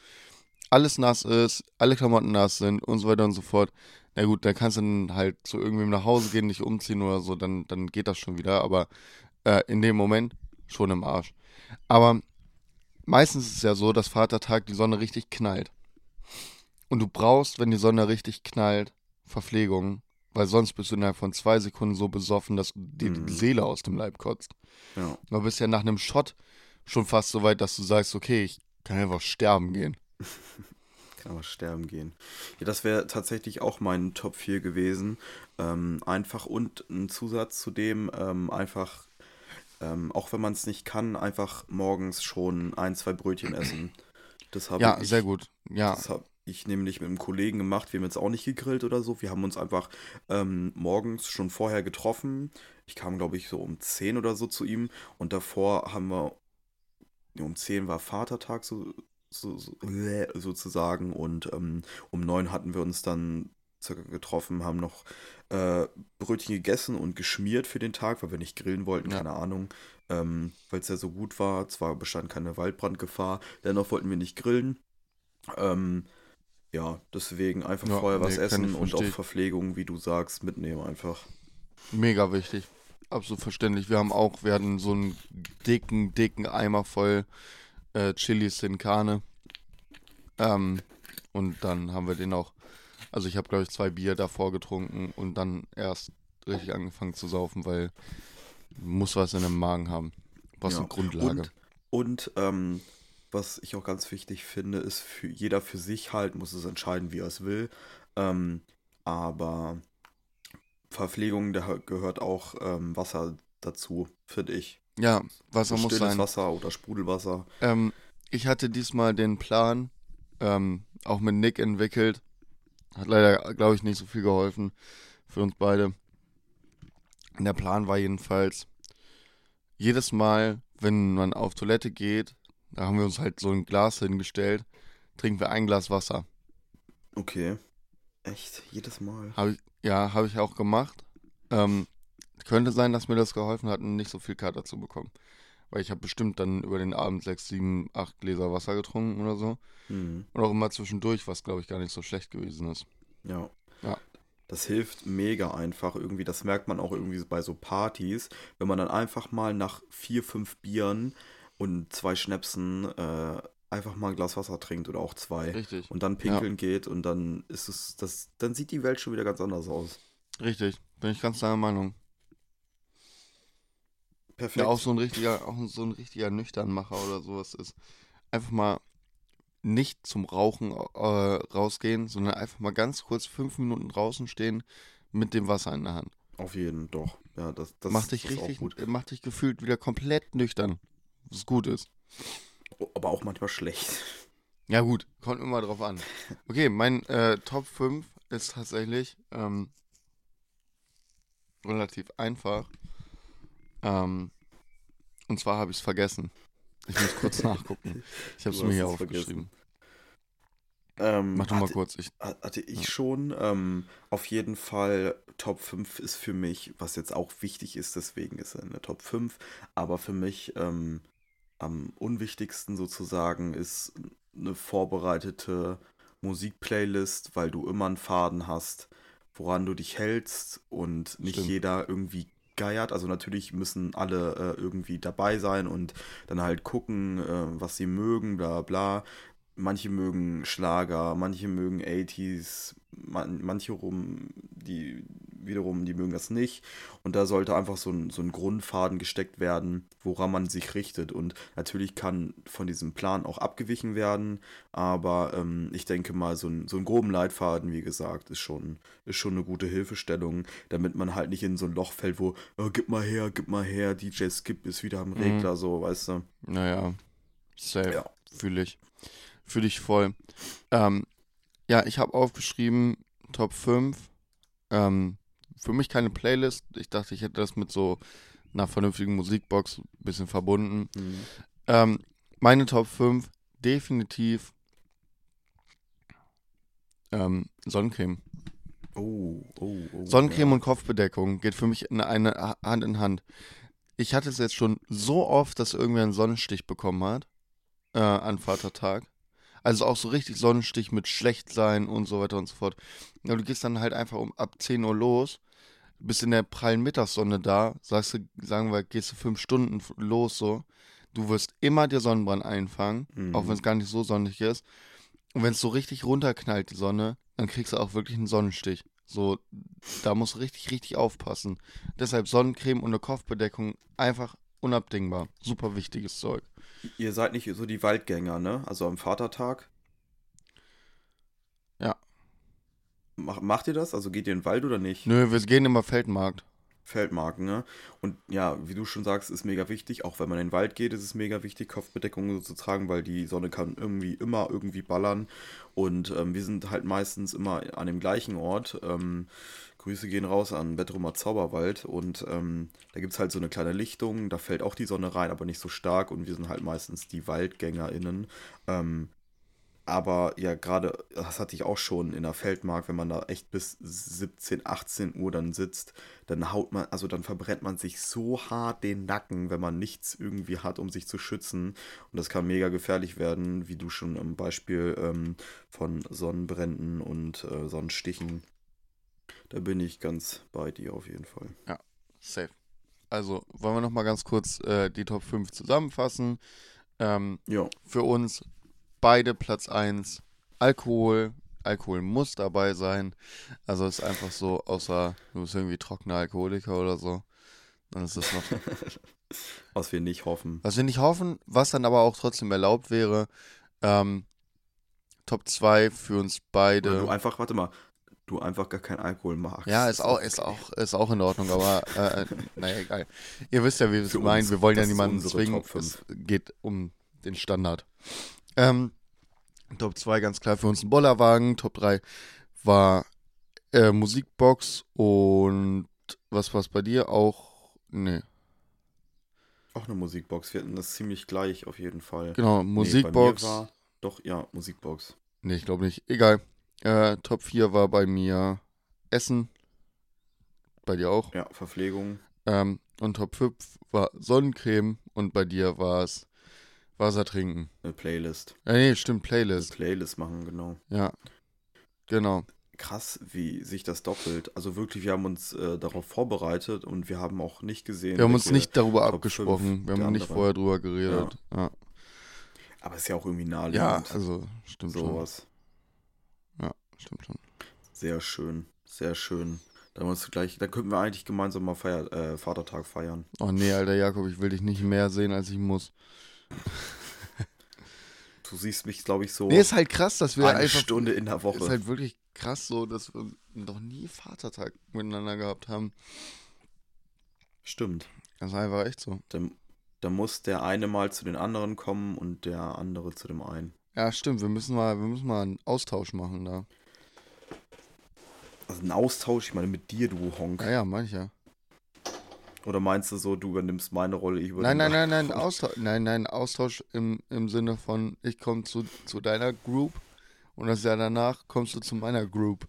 S2: alles nass ist, alle Klamotten nass sind und so weiter und so fort. Na gut, dann kannst du dann halt zu irgendwem nach Hause gehen, dich umziehen oder so, dann, dann geht das schon wieder. Aber äh, in dem Moment schon im Arsch. Aber meistens ist es ja so, dass Vatertag die Sonne richtig knallt. Und du brauchst, wenn die Sonne richtig knallt, Verpflegung, weil sonst bist du innerhalb von zwei Sekunden so besoffen, dass dir
S1: Mhm.
S2: die Seele aus dem Leib kotzt.
S1: Ja.
S2: Du bist ja nach einem Shot schon fast so weit, dass du sagst, okay, ich kann einfach sterben gehen.
S1: Kann aber sterben gehen. Ja, das wäre tatsächlich auch mein Top 4 gewesen. Ähm, einfach und ein Zusatz zu dem, ähm, einfach, ähm, auch wenn man es nicht kann, einfach morgens schon ein, zwei Brötchen essen. Das habe
S2: Ja,
S1: ich,
S2: sehr gut. Ja,
S1: Das habe ich nämlich mit einem Kollegen gemacht. Wir haben jetzt auch nicht gegrillt oder so. Wir haben uns einfach ähm, morgens schon vorher getroffen. Ich kam, glaube ich, so um 10 oder so zu ihm. Und davor haben wir, um 10 war Vatertag so, so, so, äh, sozusagen. Und ähm, um 9 hatten wir uns dann circa getroffen, haben noch äh, Brötchen gegessen und geschmiert für den Tag, weil wir nicht grillen wollten,
S2: Ja.
S1: keine Ahnung. Ähm, weil es ja so gut war. Zwar bestand keine Waldbrandgefahr, dennoch wollten wir nicht grillen. Ähm, ja, deswegen einfach
S2: Ja,
S1: vorher was
S2: nee, kann
S1: essen und auch. Verpflegung, wie du sagst, mitnehmen einfach.
S2: mega wichtig. Absolut verständlich. Wir haben auch, wir hatten so einen dicken, dicken Eimer voll äh, Chili Sin Carne. Ähm, und dann haben wir den auch, also ich habe glaube ich zwei Bier davor getrunken und dann erst richtig angefangen zu saufen, weil muss was in dem Magen haben. Was
S1: Ja.
S2: eine Grundlage.
S1: Und, und ähm, was ich auch ganz wichtig finde, ist für jeder für sich halt, muss es entscheiden, wie er es will. Ähm, aber Verpflegung, da gehört auch ähm, Wasser dazu, finde ich.
S2: ja, Wasser muss sein.
S1: Wasser oder Sprudelwasser.
S2: Ähm, ich hatte diesmal den Plan, ähm, auch mit Nick entwickelt. Hat leider, glaube ich, nicht so viel geholfen für uns beide. Der Plan war jedenfalls, jedes Mal, wenn man auf Toilette geht, da haben wir uns halt so ein Glas hingestellt, trinken wir ein Glas Wasser.
S1: Okay. Echt? Jedes Mal?
S2: Hab ich, ja, habe ich auch gemacht. Ähm, könnte sein, dass mir das geholfen hat, nicht so viel Kater zu bekommen. Weil ich habe bestimmt dann über den Abend sechs, sieben, acht Gläser Wasser getrunken oder so.
S1: Mhm.
S2: Und auch immer zwischendurch, was glaube ich gar nicht so schlecht gewesen ist.
S1: Ja.
S2: Ja.
S1: Das hilft mega einfach irgendwie. Das merkt man auch irgendwie bei so Partys, wenn man dann einfach mal nach vier, fünf Bieren und zwei Schnäpsen äh, einfach mal ein Glas Wasser trinkt oder auch zwei
S2: Richtig.
S1: und dann pinkeln geht und dann ist es, das, dann sieht die Welt schon wieder ganz anders aus.
S2: Richtig. Bin ich ganz deiner Meinung.
S1: Perfekt.
S2: Ja, auch so ein richtiger, auch so ein richtiger Nüchternmacher oder sowas ist. Einfach mal nicht zum Rauchen äh, rausgehen, sondern einfach mal ganz kurz fünf Minuten draußen stehen mit dem Wasser in der Hand.
S1: Auf jeden, doch. Ja, das, das
S2: macht dich richtig,
S1: gut.
S2: macht dich gefühlt wieder komplett nüchtern. Was gut ist.
S1: Aber auch manchmal schlecht.
S2: Ja gut, kommt immer drauf an. Okay, mein äh, Top 5 ist tatsächlich ähm, relativ einfach. Ähm, und zwar habe ich es vergessen. Ich muss kurz nachgucken. Ich habe es mir hier
S1: es
S2: aufgeschrieben.
S1: Ähm,
S2: Mach doch mal kurz. Ich,
S1: Ha- Hatte ich
S2: Ja.
S1: schon. Ähm, auf jeden Fall Top 5 ist für mich, was jetzt auch wichtig ist, deswegen ist er in der Top 5, aber für mich ähm, am unwichtigsten sozusagen ist eine vorbereitete Musikplaylist, weil du immer einen Faden hast, woran du dich hältst und nicht
S2: Stimmt.
S1: jeder irgendwie geiert. Also natürlich müssen alle äh, irgendwie dabei sein und dann halt gucken, äh, was sie mögen, bla bla. Manche mögen Schlager, manche mögen 80s, man, manche rum, die wiederum, die mögen das nicht. Und da sollte einfach so ein, so ein Grundfaden gesteckt werden, woran man sich richtet. Und natürlich kann von diesem Plan auch abgewichen werden, aber ähm, ich denke mal, so ein, so einen groben Leitfaden, wie gesagt, ist schon, ist schon eine gute Hilfestellung, damit man halt nicht in so ein Loch fällt, wo, oh, gib mal her, gib mal her, DJ Skip ist wieder am
S2: Mhm.
S1: Regler, so, weißt du.
S2: Naja, safe.
S1: Ja.
S2: Fühle ich. Fühle ich voll. Ähm, ja, ich habe aufgeschrieben, Top 5. Ähm, für mich keine Playlist. Ich dachte, ich hätte das mit so einer vernünftigen Musikbox ein bisschen verbunden.
S1: Mhm.
S2: Ähm, meine Top 5, definitiv ähm, Sonnencreme.
S1: Oh, oh, oh.
S2: Sonnencreme
S1: ja.
S2: und Kopfbedeckung geht für mich in eine Ha- Hand in Hand. Ich hatte es jetzt schon so oft, dass irgendwer einen Sonnenstich bekommen hat äh, an Vatertag. Also auch so richtig Sonnenstich mit schlecht sein und so weiter und so fort. Ja, du gehst dann halt einfach um ab 10 Uhr los, bist in der prallen Mittagssonne da, sagst du, sagen wir, gehst du fünf Stunden los so. Du wirst immer dir Sonnenbrand einfangen,
S1: Mhm.
S2: auch wenn es gar nicht so sonnig ist. Und wenn es so richtig runterknallt, die Sonne, dann kriegst du auch wirklich einen Sonnenstich. So, da musst du richtig, richtig aufpassen. Deshalb Sonnencreme und eine Kopfbedeckung einfach unabdingbar. Super wichtiges Zeug.
S1: Ihr seid nicht so die Waldgänger, ne? Also am Vatertag.
S2: Ja.
S1: Mach, macht ihr das? Also geht ihr in den Wald oder nicht?
S2: Nö, wir gehen immer Feldmarkt.
S1: Feldmarken, ne? Und ja, wie du schon sagst, ist mega wichtig. Auch wenn man in den Wald geht, ist es mega wichtig, Kopfbedeckung zu tragen, weil die Sonne kann irgendwie immer irgendwie ballern. Und ähm, wir sind halt meistens immer an dem gleichen Ort. Ähm, Grüße gehen raus an Wettrumer Zauberwald. Und ähm, da gibt es halt so eine kleine Lichtung. Da fällt auch die Sonne rein, aber nicht so stark. Und wir sind halt meistens die WaldgängerInnen. Ähm, aber ja, gerade, das hatte ich auch schon in der Feldmark, wenn man da echt bis 17, 18 Uhr dann sitzt, dann haut man, also dann verbrennt man sich so hart den Nacken, wenn man nichts irgendwie hat, um sich zu schützen. Und das kann mega gefährlich werden, wie du schon im Beispiel ähm, von Sonnenbränden und äh, Sonnenstichen. Da bin ich ganz bei dir auf jeden Fall.
S2: Safe. Also, wollen wir nochmal ganz kurz äh, die Top 5 zusammenfassen. Ähm,
S1: Ja,
S2: für uns beide Platz 1 Alkohol. Alkohol muss dabei sein. Also ist einfach so, außer du bist irgendwie trockener Alkoholiker oder so. Dann ist das noch.
S1: was wir nicht hoffen.
S2: Was wir nicht hoffen, was dann aber auch trotzdem erlaubt wäre. Ähm, Top 2 für uns
S1: Oder
S2: beide.
S1: du einfach, warte mal, du einfach gar keinen Alkohol magst.
S2: Ja, ist auch, ist auch, ist auch in Ordnung, aber äh, äh, naja, egal. Ihr wisst ja, wie wir es meinen. Wir wollen ja niemanden zwingen.
S1: Top
S2: Es
S1: 5.
S2: geht um den Standard. Ähm, Top 2 ganz klar für uns ein Bollerwagen. Top 3 war äh, Musikbox und was war's bei dir? Auch, nee,
S1: Auch eine Musikbox. Wir hatten das ziemlich gleich auf jeden Fall.
S2: genau,
S1: Nee,
S2: Musikbox.
S1: war, doch, ja, Musikbox.
S2: Nee, ich glaube nicht. Egal. Äh, Top 4 war bei mir Essen. Bei dir auch.
S1: Ja, Verpflegung.
S2: Ähm, und Top 5 war Sonnencreme und bei dir war es Wasser trinken.
S1: Eine Playlist.
S2: Ja, nee, stimmt,
S1: Eine
S2: Playlist.
S1: Playlist machen, genau.
S2: Ja. Genau.
S1: Krass, wie sich das doppelt. Also wirklich, wir haben uns äh, darauf vorbereitet und wir haben auch nicht gesehen.
S2: Wir haben uns nicht darüber
S1: Top
S2: abgesprochen. Wir haben nicht
S1: andere.
S2: vorher drüber geredet. Ja,
S1: Aber ist ja auch irgendwie
S2: ja,
S1: naheliegend.
S2: also stimmt
S1: sowas.
S2: schon. Stimmt schon.
S1: Sehr schön, sehr schön. Da, gleich, da könnten wir eigentlich gemeinsam mal Feier, äh, Vatertag feiern.
S2: Oh nee, alter Jakob, ich will dich nicht mehr sehen, als ich muss.
S1: Du siehst mich, glaube ich, so
S2: Nee, ist halt krass, dass wir
S1: eine
S2: einfach.
S1: Stunde in der Woche.
S2: Ist halt wirklich krass so, dass wir noch nie Vatertag miteinander gehabt haben.
S1: Stimmt.
S2: Das ist einfach echt so.
S1: Da, da muss der eine mal zu den anderen kommen und der andere zu dem einen.
S2: Ja, stimmt. Wir müssen mal, wir müssen mal einen Austausch machen da.
S1: Also ein Austausch, ich meine mit dir, du Honk.
S2: Ja, ja, mancher.
S1: Oder meinst du so, du übernimmst meine Rolle, ich
S2: Nein,
S1: übernehme
S2: nein, nein, nein,
S1: deine?
S2: Austausch, nein, nein, Austausch im, im Sinne von, ich komme zu, zu deiner Group und das Jahr danach kommst du zu meiner Group.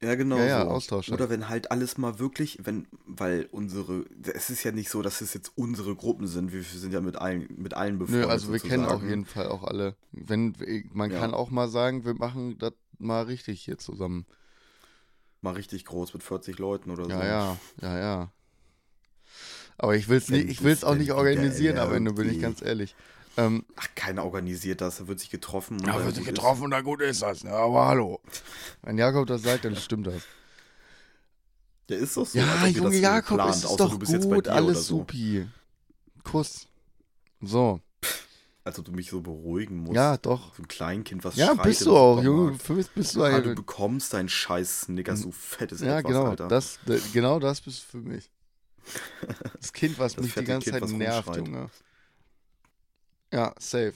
S1: Ja, genau
S2: Ja, ja,
S1: so.
S2: Austausch.
S1: Oder wenn halt alles mal wirklich, wenn, weil unsere, es ist ja nicht so, dass es jetzt unsere Gruppen sind, wir sind ja mit allen, mit allen befreundet
S2: Nö, also wir kennen auf jeden Fall auch alle. Wenn, man
S1: Ja.
S2: kann auch mal sagen, wir machen das mal richtig hier zusammen.
S1: Mal richtig groß mit 40 Leuten oder so.
S2: Ja, ja, ja, ja. Aber ich
S1: Wenn
S2: nicht, ich will's
S1: es
S2: auch nicht organisieren am Ende, bin ich ganz ehrlich. Ähm,
S1: Ach, keiner organisiert das, da wird sich getroffen. dann
S2: wird sich
S1: gut ist.
S2: getroffen und na gut ist das, ne? aber hallo. Wenn Jakob das sagt, dann stimmt das.
S1: Der ist doch so.
S2: ja, Junge Jakob,
S1: plant,
S2: es ist doch
S1: du bist jetzt bei
S2: gut,
S1: dir
S2: alles
S1: so.
S2: supi. Kuss. So.
S1: Als ob du mich so beruhigen musst.
S2: Ja, doch.
S1: So ein Kleinkind, was
S2: Ja,
S1: schreit
S2: bist du auch. Junge. Für mich bist du
S1: Ah, du bekommst deinen scheiß Snickers, du fettes
S2: Ja,
S1: Etwas,
S2: genau.
S1: Alter.
S2: Das, genau das bist du für mich. Das Kind, was
S1: Das
S2: mich die ganze
S1: Kind,
S2: Zeit nervt. Junge. Ja, safe.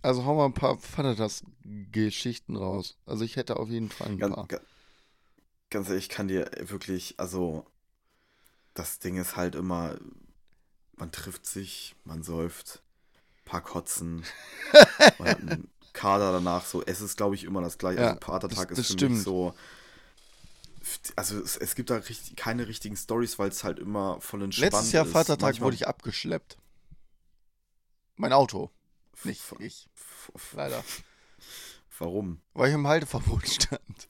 S2: Also hau mal ein paar Vatertags-Geschichten raus. Also ich hätte auf jeden Fall ein
S1: Ganz,
S2: paar.
S1: ga- ganz ehrlich, ich kann dir wirklich, also, das Ding ist halt immer, man trifft sich, man säuft, paar Kotzen, man hat einen Kader danach, so, es ist, glaube ich, immer das gleiche.
S2: Ja,
S1: also, Patertag
S2: das-
S1: ist
S2: das
S1: für
S2: stimmt.
S1: mich so, also, es, es gibt da richtig, keine richtigen Stories, weil es halt immer voll entspannt
S2: Letztes Jahr
S1: ist.
S2: Vatertag
S1: Manchmal-
S2: wurde ich abgeschleppt. Mein Auto. Nicht ich, leider.
S1: Warum?
S2: Weil ich im Halteverbot stand.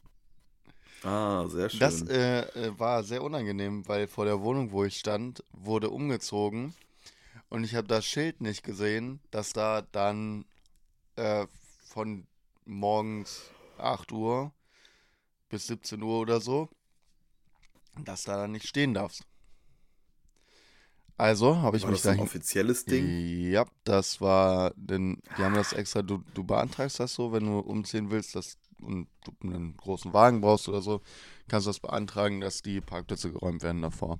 S1: Ah, sehr schön.
S2: Das äh, äh, war sehr unangenehm, weil vor der Wohnung, wo ich stand, wurde umgezogen und ich habe das Schild nicht gesehen, dass da dann äh, von morgens 8 Uhr bis 17 Uhr oder so, dass da dann nicht stehen darfst. Also habe ich
S1: War
S2: mich
S1: das so ein
S2: dahin.
S1: offizielles Ding?
S2: Ja, das war, denn die haben das extra, du, du beantragst das so, wenn du umziehen willst dass, und du einen großen Wagen brauchst oder so, kannst du das beantragen, dass die Parkplätze geräumt werden davor.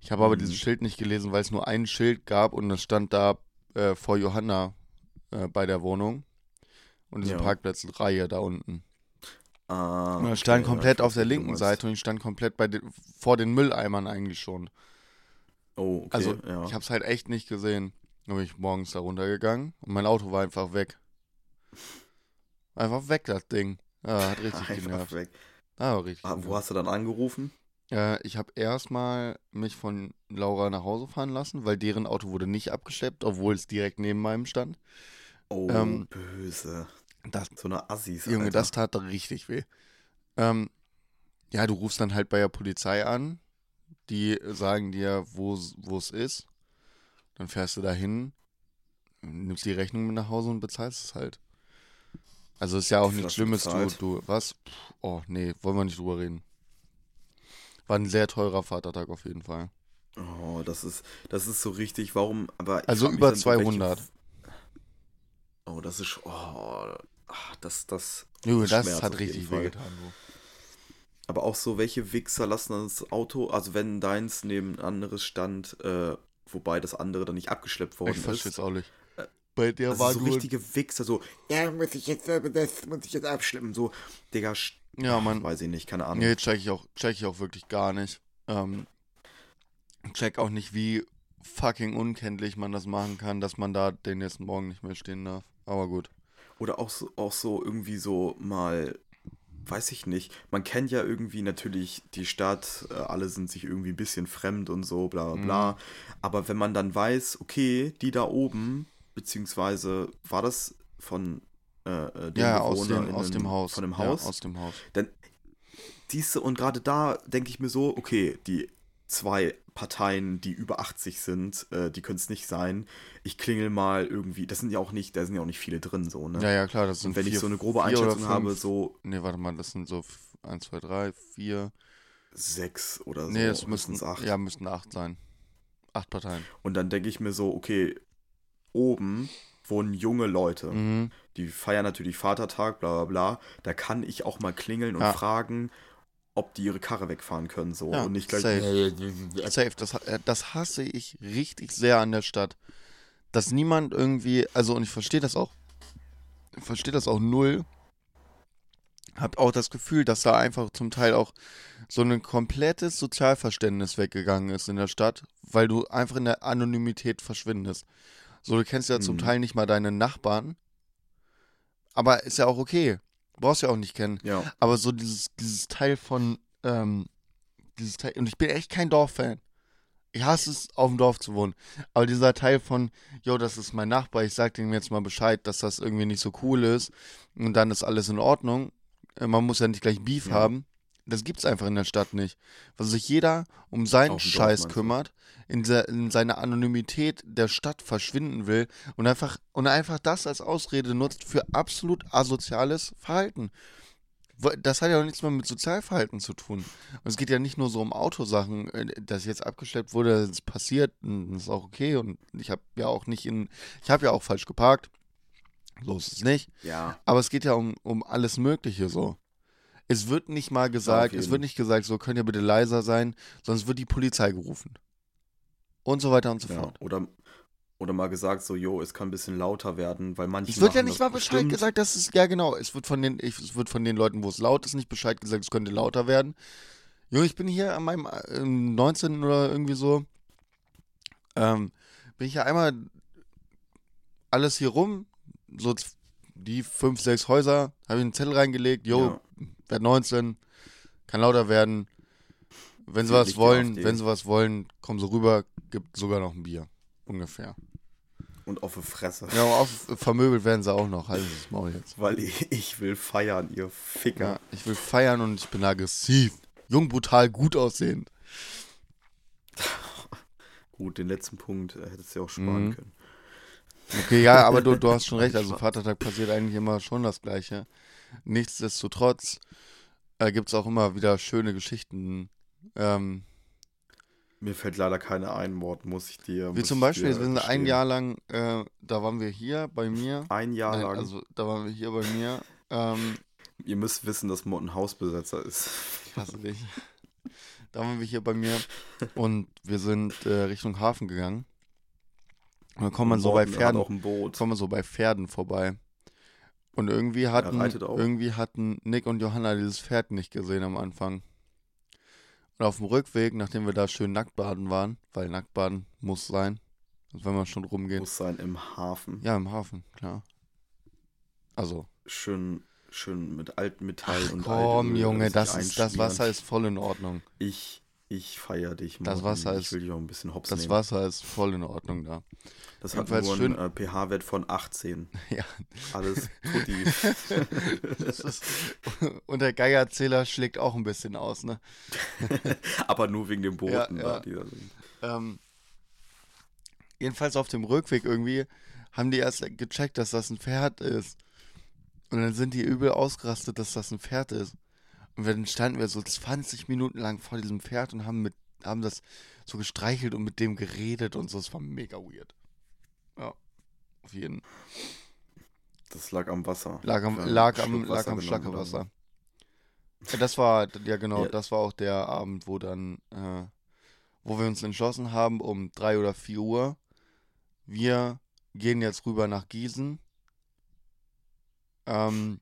S2: Ich habe aber
S1: Mhm.
S2: dieses Schild nicht gelesen, weil es nur ein Schild gab und es stand da äh, vor Johanna äh, bei der Wohnung und diese
S1: Ja.
S2: Parkplatzreihe da unten.
S1: Ah,
S2: Und
S1: okay,
S2: stand
S1: ja,
S2: komplett
S1: ich
S2: auf der linken. Seite und ich stand komplett bei den, vor den Mülleimern eigentlich schon.
S1: Oh, okay.
S2: Also,
S1: ja.
S2: ich habe es halt echt nicht gesehen. Dann bin ich morgens da runtergegangen und mein Auto war einfach weg. Einfach weg, das Ding. Ja, hat richtig
S1: Einfach
S2: genervt.
S1: weg.
S2: Ah, richtig.
S1: Ah, wo hast du dann angerufen?
S2: Äh, ich habe erstmal mich von Laura nach Hause fahren lassen, weil deren Auto wurde nicht abgeschleppt, obwohl es direkt neben meinem stand.
S1: Oh,
S2: Ähm,
S1: böse.
S2: Das,
S1: So eine Assis,
S2: Junge,
S1: Alter.
S2: das tat richtig weh. Ähm, ja, du rufst dann halt bei der Polizei an. Die sagen dir, wo es ist. Dann fährst du dahin, nimmst die Rechnung mit nach Hause und bezahlst es halt. Also ist ja auch nichts Schlimmes, du, du, was? Puh, Oh, nee, wollen wir nicht drüber reden. War ein sehr teurer Vatertag auf jeden Fall.
S1: Oh, das ist, das ist so richtig. Warum? Aber ich
S2: Also über
S1: dann so, welche-
S2: 200.
S1: Oh, das ist. Oh, ah, das, das.
S2: Junge, das
S1: Schmerz
S2: hat richtig wehgetan.
S1: Aber auch so, welche Wichser lassen das Auto, also wenn deins neben ein anderes stand, äh, wobei das andere dann nicht abgeschleppt worden
S2: Ich verstehe
S1: ist.
S2: es auch nicht. Bei der
S1: Also
S2: war
S1: so richtige Wichser, so, ja, muss ich jetzt, äh, das muss ich jetzt abschleppen, so, Digga,
S2: Ja, Mann.
S1: weiß ich nicht, keine Ahnung.
S2: Nee, check ich auch, check ich auch wirklich gar nicht. Ähm, check auch nicht, wie fucking unkenntlich man das machen kann, dass man da den nächsten Morgen nicht mehr stehen darf. Aber gut.
S1: Oder auch so, auch so irgendwie so mal, weiß ich nicht. Man kennt ja irgendwie natürlich die Stadt, äh, alle sind sich irgendwie ein bisschen fremd und so, bla bla bla.
S2: Mhm.
S1: Aber wenn man dann weiß, okay, die da oben, beziehungsweise war das von äh, äh, den
S2: Ja, aus dem, aus dem Haus.
S1: Von dem
S2: Ja,
S1: Haus.
S2: aus dem Haus.
S1: Dann siehst du, und gerade da denke ich mir so, okay, die zwei Parteien, die über 80 sind, äh, die können es nicht sein. Ich klingel mal irgendwie, das sind ja auch nicht, da sind ja auch nicht viele drin, so, ne?
S2: Ja, ja, klar, das sind
S1: Und wenn
S2: vier,
S1: ich so eine grobe Einschätzung habe, so
S2: Nee, warte mal, das sind so 1, 2, 3, 4.
S1: sechs oder so,
S2: Nee, es müssten,
S1: höchstens acht.
S2: ja, müssten acht sein. Acht Parteien.
S1: Und dann denke ich mir so, okay, oben wohnen junge Leute.
S2: Mhm.
S1: Die feiern natürlich Vatertag, bla bla bla. Da kann ich auch mal klingeln und
S2: Ja.
S1: fragen, ob die ihre Karre wegfahren können, so.
S2: Ja,
S1: und nicht gleich.
S2: safe. Safe, das, äh, das hasse ich richtig sehr an der Stadt. Dass niemand irgendwie, also und ich verstehe das auch, ich verstehe das auch null. Hab auch das Gefühl, dass da einfach zum Teil auch so ein komplettes Sozialverständnis weggegangen ist in der Stadt, weil du einfach in der Anonymität verschwindest. So, du kennst ja zum
S1: Mhm.
S2: Teil nicht mal deine Nachbarn. Aber ist ja auch okay. Brauchst ja auch nicht kennen.
S1: Ja.
S2: Aber so dieses, dieses Teil von, ähm, dieses Teil, und ich bin echt kein Dorffan. Ich hasse es, auf dem Dorf zu wohnen. Aber dieser Teil von, yo, das ist mein Nachbar, ich sag dem jetzt mal Bescheid, dass das irgendwie nicht so cool ist und dann ist alles in Ordnung. Äh, Man muss ja nicht gleich Beef
S1: Ja.
S2: haben. Das gibt's einfach in der Stadt nicht. Weil sich jeder um seinen
S1: Dorf,
S2: Scheiß
S1: du?
S2: kümmert, in, se in seiner Anonymität der Stadt verschwinden will und einfach, und einfach das als Ausrede nutzt für absolut asoziales Verhalten. Das hat ja auch nichts mehr mit Sozialverhalten zu tun. Und es geht ja nicht nur so um Autosachen, äh, dass jetzt abgeschleppt wurde, das ist passiert, und das ist auch okay. Und ich habe ja auch nicht in, ich habe ja auch falsch geparkt. So ist es nicht.
S1: Ja.
S2: Aber es geht ja um, um alles Mögliche so. Es wird nicht mal gesagt, es wird nicht gesagt, so könnt ihr bitte leiser sein, es wird die Polizei gerufen. Und so weiter und so
S1: ja.
S2: fort.
S1: Oder, oder mal gesagt, so, jo, es kann ein bisschen lauter werden, weil manche.
S2: Es wird ja nicht mal Bescheid
S1: bestimmt.
S2: gesagt, dass es, ja genau, es wird von den, ich, es wird von den Leuten, wo es laut ist, nicht Bescheid gesagt, es könnte lauter werden. Junge, ich bin hier an meinem äh, 19. oder irgendwie so, ähm, bin ich ja einmal alles hier rum, so die fünf, sechs Häuser, habe ich einen Zettel reingelegt, jo,
S1: Ja.
S2: Werd 19, kann lauter werden. Wenn sie was wollen, wenn sie was wollen, kommen sie rüber, gibt sogar noch ein Bier. Ungefähr.
S1: Und auf die Fresse.
S2: Ja, auf, vermöbelt werden sie auch noch, halt das Maul jetzt.
S1: Weil ich, ich will feiern, ihr Ficker.
S2: Ja, ich will feiern und ich bin aggressiv. Jung, brutal, gut aussehend.
S1: Gut, den letzten Punkt äh, hättest du ja auch sparen
S2: Mhm.
S1: können.
S2: Okay, ja, aber du, du hast schon recht. Also Vatertag passiert eigentlich immer schon das Gleiche. Nichtsdestotrotz äh, gibt es auch immer wieder schöne Geschichten. Ähm,
S1: Mir fällt leider keine ein Wort, muss ich dir.
S2: wie zum Beispiel, wir sind ein. Jahr lang, äh, da waren wir hier bei mir.
S1: Ein Jahr
S2: Nein,
S1: lang.
S2: also da waren wir hier bei mir. Ähm,
S1: Ihr müsst wissen, dass Mo ein Hausbesetzer ist.
S2: hasse dich. Da waren wir hier bei mir und wir sind äh, Richtung Hafen gegangen. Und dann kommt man so bei Pferden, kommen wir so bei Pferden vorbei. Und irgendwie hatten, irgendwie hatten Nick und Johanna dieses Pferd nicht gesehen am Anfang. Und auf dem Rückweg, nachdem wir da schön nackt baden waren, weil nackt baden muss sein, wenn man schon rumgeht.
S1: Muss sein im Hafen.
S2: Ja, im Hafen, klar. Also,
S1: Schön, schön mit Altmetall
S2: ach
S1: und
S2: komm, Junge, das, ist, das. Wasser ist voll in Ordnung.
S1: Ich, ich feier dich,
S2: Das
S1: Morten.
S2: Wasser
S1: Ich
S2: ist-
S1: will dich auch ein bisschen hops
S2: Das
S1: nehmen.
S2: Wasser ist voll in Ordnung da.
S1: das hat nur einen äh, pH-Wert von 18.
S2: Ja.
S1: Alles.
S2: Das ist, und der Geigerzähler schlägt auch ein bisschen aus, ne?
S1: Aber nur wegen den Booten
S2: Ja,
S1: da,
S2: ja.
S1: da.
S2: Ähm, jedenfalls auf dem Rückweg irgendwie haben die erst gecheckt, dass das ein Pferd ist. Und dann sind die übel ausgerastet, dass das ein Pferd ist. Und dann standen wir so 20 Minuten lang vor diesem Pferd und haben mit, haben das so gestreichelt und mit dem geredet und so. Es war mega weird. Ja, auf jeden.
S1: Das lag am Wasser.
S2: Lag am, lag am, lag am Schlackerwasser. Ja, das war, ja genau,
S1: Ja.
S2: das war auch der Abend, wo dann, äh, wo wir uns entschlossen haben, um drei oder vier Uhr, wir gehen jetzt rüber nach Gießen, ähm,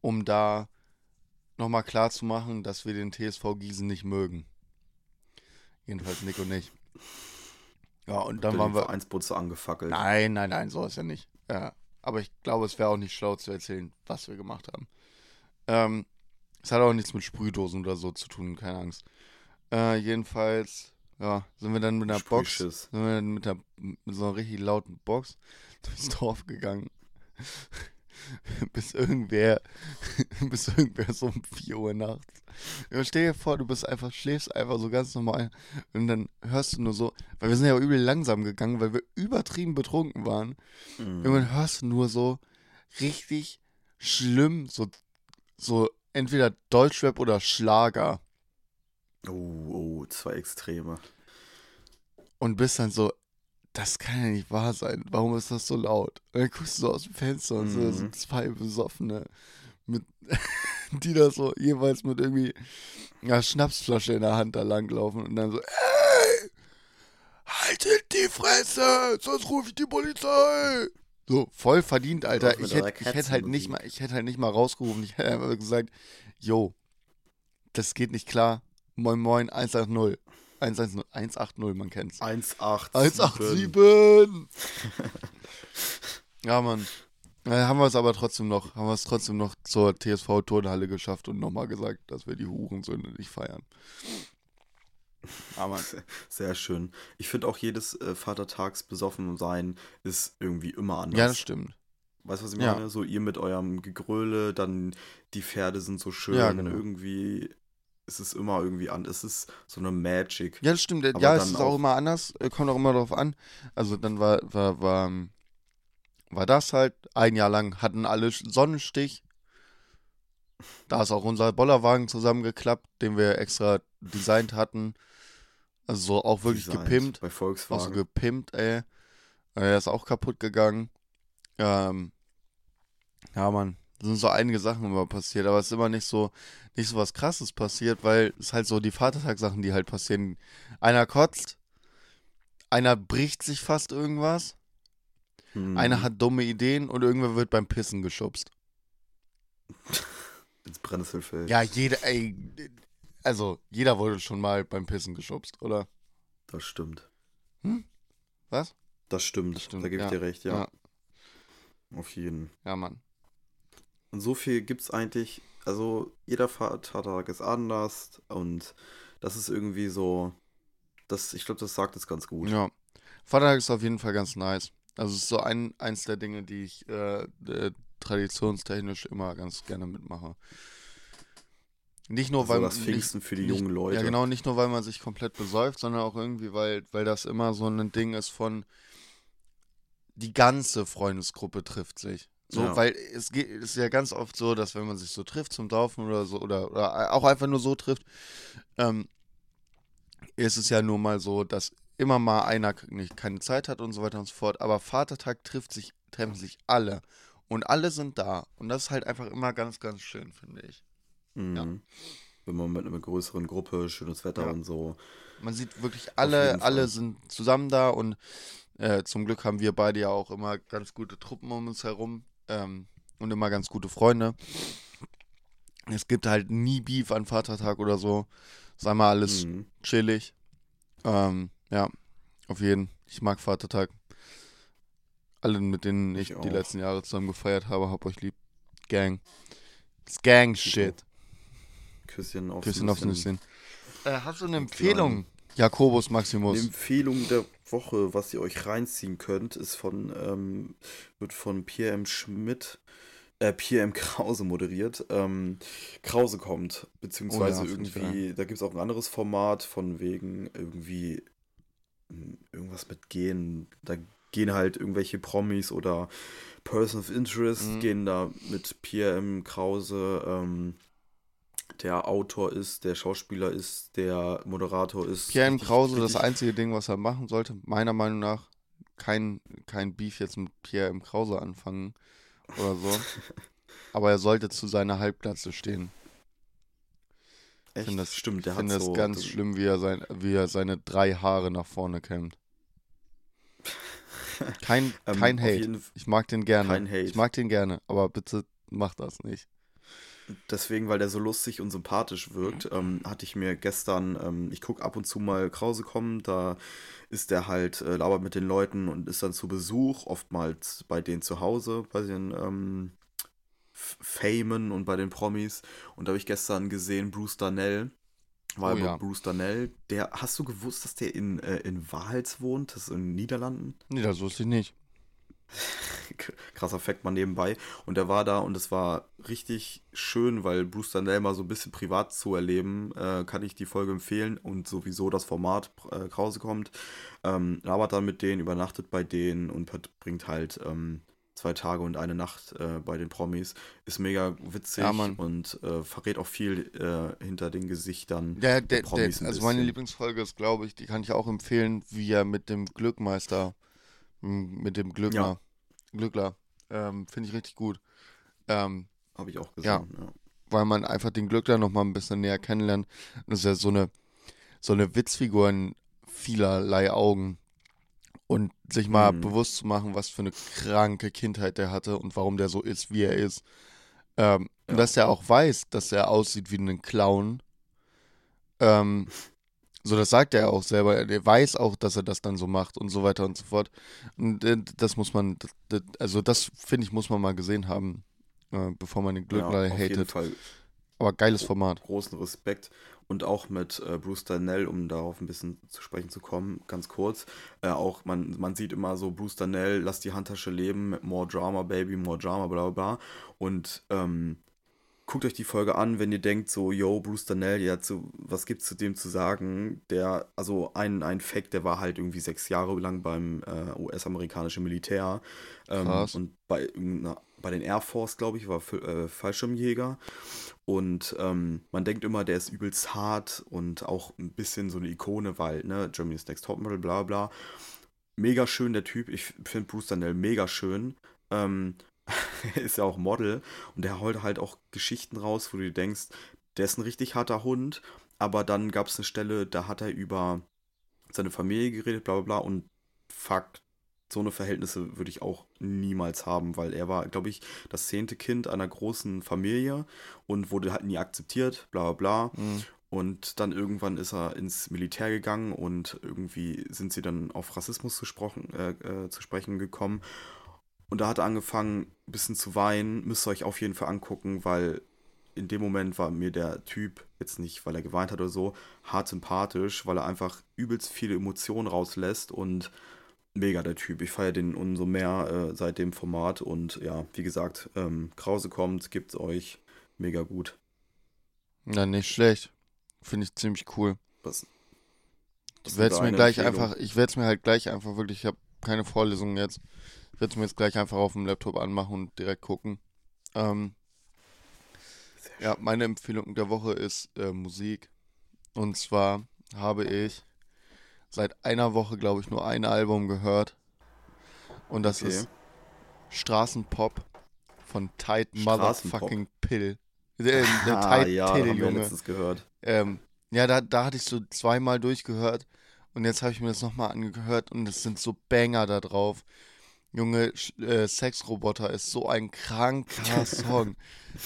S2: um da nochmal klar zu machen, dass wir den TSV Gießen nicht mögen. Jedenfalls Nick und ich. Ja, und dann waren wir,
S1: Vereinsputze angefackelt.
S2: Nein, nein, nein, so ist ja nicht. Ja, aber ich glaube, es wäre auch nicht schlau zu erzählen, was wir gemacht haben. Ähm, es hat auch nichts mit Sprühdosen oder so zu tun, keine Angst. Äh, jedenfalls, ja, sind wir dann mit einer Box, sind wir dann mit, einer, mit so einer richtig lauten Box durchs Dorf gegangen. bis irgendwer, bis irgendwer so um 4 Uhr nachts. Ja, stell dir vor, du bist einfach, schläfst einfach so ganz normal und dann hörst du nur so, weil wir sind ja übel langsam gegangen, weil wir übertrieben betrunken waren.
S1: Mhm.
S2: Irgendwann hörst du nur so richtig schlimm, so, so entweder Deutschrap oder Schlager.
S1: Oh, oh, zwei Extreme.
S2: Und bist dann so, das kann ja nicht wahr sein. Warum ist das so laut? Und dann guckst du so aus dem Fenster und so,
S1: Mhm.
S2: zwei Besoffene, mit, die da so jeweils mit irgendwie einer Schnapsflasche in der Hand da langlaufen und dann so, ey, haltet die Fresse, sonst rufe ich die Polizei. So, voll verdient, Alter. Ich hätte ich hätt halt nicht mal, ich hätte halt nicht mal rausgerufen. Ich hätte einfach gesagt, yo, das geht nicht klar. Moin Moin 180. 110, 180, man kennt's.
S1: 187.
S2: 187! ja, Mann. Äh, haben wir es aber trotzdem noch, haben wir es trotzdem noch zur TSV-Turnhalle geschafft und nochmal gesagt, dass wir die Hurensöhne nicht feiern. Aber
S1: Sehr schön. Ich finde auch jedes äh, Vatertags besoffen sein ist irgendwie immer anders.
S2: ja, das stimmt.
S1: Weißt du, was ich
S2: Ja.
S1: meine? So ihr mit eurem Gegröle, dann die Pferde sind so schön.
S2: Ja, genau.
S1: Irgendwie ist es immer irgendwie an. Es ist so eine Magic.
S2: Ja, das stimmt.
S1: Aber
S2: ja, es ist auch
S1: auch-
S2: immer anders. äh, Kommt auch immer darauf an. Also dann war, war, war, ähm, war das halt. Ein Jahr lang hatten alle Sonnenstich. Da ist auch unser Bollerwagen zusammengeklappt, den wir extra designt hatten. Also so auch wirklich
S1: Designt
S2: gepimpt.
S1: Bei
S2: Auch so
S1: Volkswagen.
S2: gepimpt, ey. Er ist auch kaputt gegangen. Ähm, ja, Mann. Da sind so einige Sachen immer passiert, aber es ist immer nicht so, nicht so was krasses passiert, weil es halt so die Vatertagssachen, die halt passieren. Einer kotzt, einer bricht sich fast irgendwas,
S1: Hm.
S2: einer hat dumme Ideen und irgendwer wird beim Pissen geschubst.
S1: ins Brennnesselfeld.
S2: Ja, jeder, ey, also jeder wurde schon mal beim Pissen geschubst, oder?
S1: Das stimmt.
S2: Was?
S1: Das stimmt.
S2: Das stimmt,
S1: Da gebe ich
S2: ja.
S1: dir recht, ja. Auf jeden.
S2: Ja, Mann.
S1: Und so viel gibt's eigentlich. Also, jeder Vatertag ist anders und das ist irgendwie so. Das, ich glaube, das sagt es ganz gut.
S2: Ja. Vatertag ist auf jeden Fall ganz nice. Also es ist so ein, eins der Dinge, die ich äh, äh, traditionstechnisch immer ganz gerne mitmache. Nicht nur,
S1: Also
S2: weil
S1: das
S2: nicht-
S1: Pfingsten für die
S2: nicht,
S1: jungen Leute.
S2: Ja, genau, nicht nur, weil man sich komplett besäuft, sondern auch irgendwie, weil, weil das immer so ein Ding ist von die ganze Freundesgruppe trifft sich. So,
S1: Ja.
S2: weil es geht, ist ja ganz oft so, dass wenn man sich so trifft zum Saufen oder so, oder, oder auch einfach nur so trifft, ähm, ist es ja nur mal so, dass immer mal einer nicht keine Zeit hat und so weiter und so fort. Aber Vatertag trifft sich, treffen sich alle. Und alle sind da. Und das ist halt einfach immer ganz, ganz schön, finde ich.
S1: Mhm.
S2: Ja.
S1: Wenn man mit einer größeren Gruppe, schönes Wetter
S2: Ja.
S1: und so.
S2: Man sieht wirklich alle, alle sind zusammen da und äh, zum Glück haben wir beide ja auch immer ganz gute Truppen um uns herum ähm, und immer ganz gute Freunde. Es gibt halt nie Beef an Vatertag oder so. Sei mal alles
S1: Mhm.
S2: chillig. Ähm, ja, auf jeden. Ich mag Vatertag. Alle, mit denen ich,
S1: Ich
S2: die letzten Jahre zusammen gefeiert habe, hab euch lieb. Gang. Das Gang-Shit.
S1: Küsschen aufs
S2: Küsschen aufs
S1: Nüsschen.
S2: Nüsschen. Äh, hast du eine Empfehlung, Jakobus
S1: Eine
S2: Maximus?
S1: Empfehlung der Woche, was ihr euch reinziehen könnt, ist von, ähm, wird von Pierre M. Schmidt, äh, Pierre M. Krause moderiert. Ähm, Krause kommt, beziehungsweise
S2: Oh ja,
S1: irgendwie, da gibt es auch ein anderes Format von wegen irgendwie hm, irgendwas mit Gehen. Da gehen halt irgendwelche Promis oder Person of Interest,
S2: Mhm.
S1: gehen da mit Pierre M. Krause, ähm, der Autor ist, der Schauspieler ist, der Moderator ist.
S2: Pierre M. Krause, das einzige Ding, was er machen sollte, meiner Meinung nach, kein, kein Beef jetzt mit Pierre M. Krause anfangen oder so. Aber er sollte zu seiner Halbglatze stehen. Ich
S1: Echt?
S2: finde das,
S1: Stimmt, der
S2: ich
S1: hat
S2: finde das
S1: so.
S2: ganz schlimm, wie er, sein, wie er seine drei Haare nach vorne kämmt. Kein,
S1: Ähm,
S2: kein
S1: auf
S2: Hate. Ich mag den gerne.
S1: Kein Hate.
S2: Ich mag den gerne, aber bitte mach das nicht.
S1: Deswegen, weil der so lustig und sympathisch wirkt, ähm, hatte ich mir gestern, ähm, ich gucke ab und zu mal Krause kommen, da ist der halt, äh, labert mit den Leuten und ist dann zu Besuch, oftmals bei denen zu Hause, bei den ähm, Famen und bei den Promis. Und da habe ich gestern gesehen, Bruce Darnell. War
S2: Oh ja.
S1: Bruce Darnell, der, hast du gewusst, dass der in, äh, in Wals wohnt? Das ist in den Niederlanden?
S2: Nee, das wusste ich nicht.
S1: krasser Fakt mal nebenbei. Und er war da und es war richtig schön, weil Bruce Darnell mal so ein bisschen privat zu erleben, äh, kann ich die Folge empfehlen und sowieso das Format äh, Krause kommt. Ähm, labert dann mit denen, übernachtet bei denen und bringt halt ähm, zwei Tage und eine Nacht äh, bei den Promis. Ist mega witzig
S2: Ja,
S1: und äh, verrät auch viel äh, hinter den Gesichtern
S2: Der, der,
S1: der
S2: der,
S1: Promis ein
S2: also meine. Lieblingsfolge ist, glaube ich, die kann ich auch empfehlen, wie er mit dem Glückmeister, mit dem Glückler, Glückler, ähm, finde ich richtig gut. Ähm,
S1: Habe ich auch
S2: Ja.
S1: gesehen. Ja.
S2: weil man einfach den Glückler noch mal ein bisschen näher kennenlernt. Das ist ja so eine, so eine Witzfigur in vielerlei Augen. Und sich mal
S1: Mhm.
S2: bewusst zu machen, was für eine kranke Kindheit der hatte und warum der so ist, wie er ist. Ähm,
S1: Ja.
S2: Dass er auch weiß, dass er aussieht wie ein Clown. Ähm, so, das sagt er auch selber. Er weiß auch, dass er das dann so macht und so weiter und so fort. Und äh, das muss man, also das finde ich, muss man mal gesehen haben, äh, bevor man den Glückler
S1: ja, auf jeden
S2: hatet.
S1: Fall
S2: Aber geiles Format.
S1: großen Respekt und auch mit äh, Bruce Darnell, um darauf ein bisschen zu sprechen zu kommen, ganz kurz. Äh, auch man, man sieht immer so Bruce Darnell, lass die Handtasche leben, more Drama, Baby, more Drama, bla bla bla. Und ähm, guckt euch die Folge an, wenn ihr denkt so, yo, Bruce Danell, ja, zu, was gibt's zu dem zu sagen? Der, also ein, ein Fact, der war halt irgendwie sechs Jahre lang beim äh, US-amerikanischen Militär ähm,
S2: Krass.
S1: und bei irgendeiner bei den Air Force, glaube ich, war äh, Fallschirmjäger. Und ähm, man denkt immer, der ist übelst hart und auch ein bisschen so eine Ikone, weil, ne, Germany's Next Topmodel, bla bla. Mega schön, der Typ. Ich finde Bruce Danell mega schön. Ähm, ist ja auch Model und der holt halt auch Geschichten raus, wo du dir denkst, der ist ein richtig harter Hund, aber dann gab es eine Stelle, da hat er über seine Familie geredet, bla bla bla und fuck, so eine Verhältnisse würde ich auch niemals haben, weil er war, glaube ich, das zehnte Kind einer großen Familie und wurde halt nie akzeptiert, bla bla bla.
S2: Mhm.
S1: Und dann irgendwann ist er ins Militär gegangen und irgendwie sind sie dann auf Rassismus zu, sprechen, äh, äh, zu sprechen gekommen. Und da hat er angefangen, ein bisschen zu weinen. Müsst ihr euch auf jeden Fall angucken, weil in dem Moment war mir der Typ, jetzt nicht, weil er geweint hat oder so, hart sympathisch, weil er einfach übelst viele Emotionen rauslässt und mega der Typ. Ich feiere den umso mehr äh, seit dem Format und ja, wie gesagt, ähm, Krause kommt, gibt's euch mega gut.
S2: Na, nicht schlecht. Finde ich ziemlich cool.
S1: Was,
S2: Ich werde es mir gleich einfach, ich werde es mir halt gleich einfach wirklich, ich habe keine Vorlesung jetzt. Ich werde es mir jetzt gleich einfach auf dem Laptop anmachen und direkt gucken. Ähm, ja, meine Empfehlung der Woche ist äh, Musik. Und zwar habe ich seit einer Woche, glaube ich, nur ein Album gehört. Und das
S1: Okay.
S2: ist Straßenpop von
S1: Straßenpop?
S2: Motherfucking Pill. Äh, der
S1: Ah,
S2: Tide
S1: ja, wir
S2: Junge.
S1: gehört.
S2: Ähm, ja, da, da hatte ich so zweimal durchgehört und jetzt habe ich mir das nochmal angehört und es sind so Banger da drauf. Junge, äh, Sexroboter ist so ein kranker Song.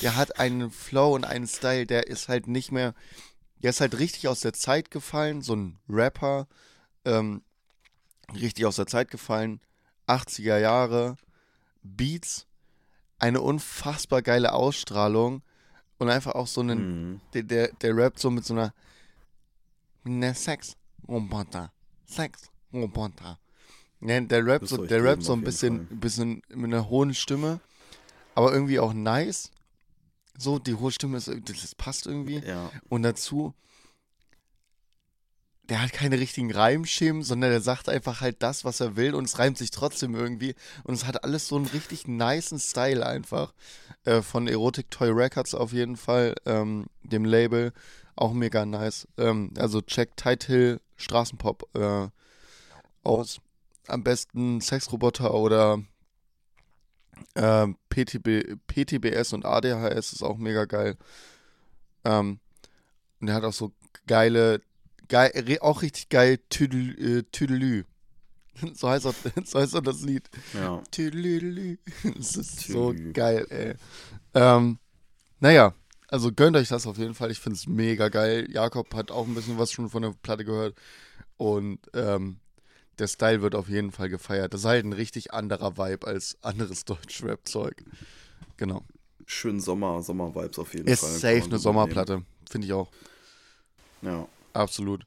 S2: Der hat einen Flow und einen Style, der ist halt nicht mehr, der ist halt richtig aus der Zeit gefallen, so ein Rapper, ähm, richtig aus der Zeit gefallen, 80er Jahre, Beats, eine unfassbar geile Ausstrahlung und einfach auch so einen
S1: Mhm.
S2: der, der, der rappt so mit so einer ne Sex Roboter Ja, der rappt so der rappt so ein bisschen
S1: Fall.
S2: bisschen mit einer hohen Stimme aber irgendwie auch nice so die hohe Stimme ist das, passt irgendwie
S1: Ja,
S2: und dazu der hat keine richtigen Reimschemen, sondern der sagt einfach halt das, was er will und es reimt sich trotzdem irgendwie und es hat alles so einen richtig nicen Style einfach. Äh, von Erotic Toy Records auf jeden Fall, ähm, dem Label, auch mega nice. Ähm, also check Title Straßenpop äh, aus. Am besten Sexroboter oder äh, PTB, PTBS und ADHS ist auch mega geil. Ähm, und er hat auch so geile, geil, auch richtig geil äh, Tüdelü. So heißt, auch, so heißt auch das Lied.
S1: ja.
S2: Tüdelü. Das ist so
S1: Tüdelü.
S2: geil, ey. Ähm, naja, also gönnt euch das auf jeden Fall. Ich finde es mega geil. Jakob hat auch ein bisschen was schon von der Platte gehört. Und ähm, der Style wird auf jeden Fall gefeiert. Das ist halt ein richtig anderer Vibe als anderes Deutschrap-Zeug. Genau.
S1: Schön Sommer, Sommer-Vibes auf jeden
S2: Ist
S1: Fall. kann
S2: safe eine Sommerplatte. Finde ich auch.
S1: mitnehmen.
S2: Absolut.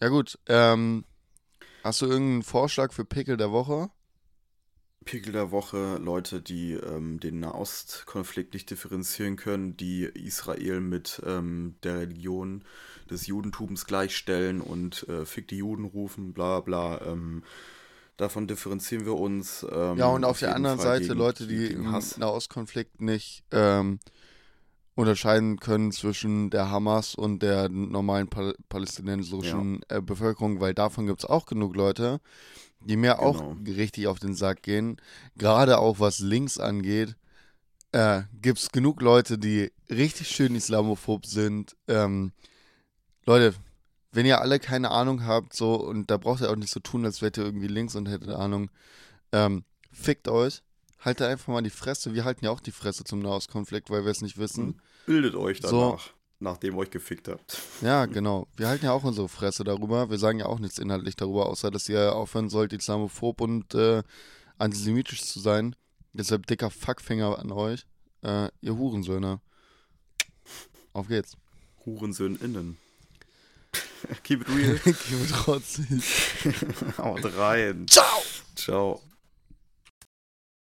S2: Ja, gut. Ähm, hast du irgendeinen Vorschlag für Pickel der Woche?
S1: Ja. Pickel der Woche, Leute, die ähm, den Nahostkonflikt nicht differenzieren können, die Israel mit ähm, der Religion des Judentums gleichstellen und äh, Fick die Juden rufen, bla bla. Ähm, davon differenzieren wir uns. Ähm,
S2: Ja, und auf der
S1: jeden
S2: anderen
S1: Fall
S2: Seite
S1: gegen-
S2: Leute, die im. Nahostkonflikt nicht ähm, unterscheiden können zwischen der Hamas und der normalen Pal palästinensischen äh, Bevölkerung, weil davon gibt es auch genug Leute, die mir auch
S1: Genau.
S2: richtig auf den Sack gehen. Gerade auch was links angeht, äh, gibt es genug Leute, die richtig schön islamophob sind. Ähm, Leute, wenn ihr alle keine Ahnung habt, so, und da braucht ihr auch nicht so tun, als wärt ihr irgendwie links und hättet Ahnung, ähm, fickt euch, haltet einfach mal die Fresse. Wir halten ja auch die Fresse zum Nahostkonflikt, weil wir es nicht wissen.
S1: Bildet euch
S2: So.
S1: danach, nachdem ihr euch gefickt habt.
S2: Ja, genau. Wir halten ja auch unsere Fresse darüber. Wir sagen ja auch nichts inhaltlich darüber, außer dass ihr aufhören sollt, islamophob und äh, antisemitisch zu sein. Deshalb dicker Fuckfinger an euch. Äh, ihr Hurensöhne. Auf geht's.
S1: Hurensöhn innen. Keep it real.
S2: Gib mir trotzdem.
S1: Haut rein.
S2: Ciao!
S1: Ciao.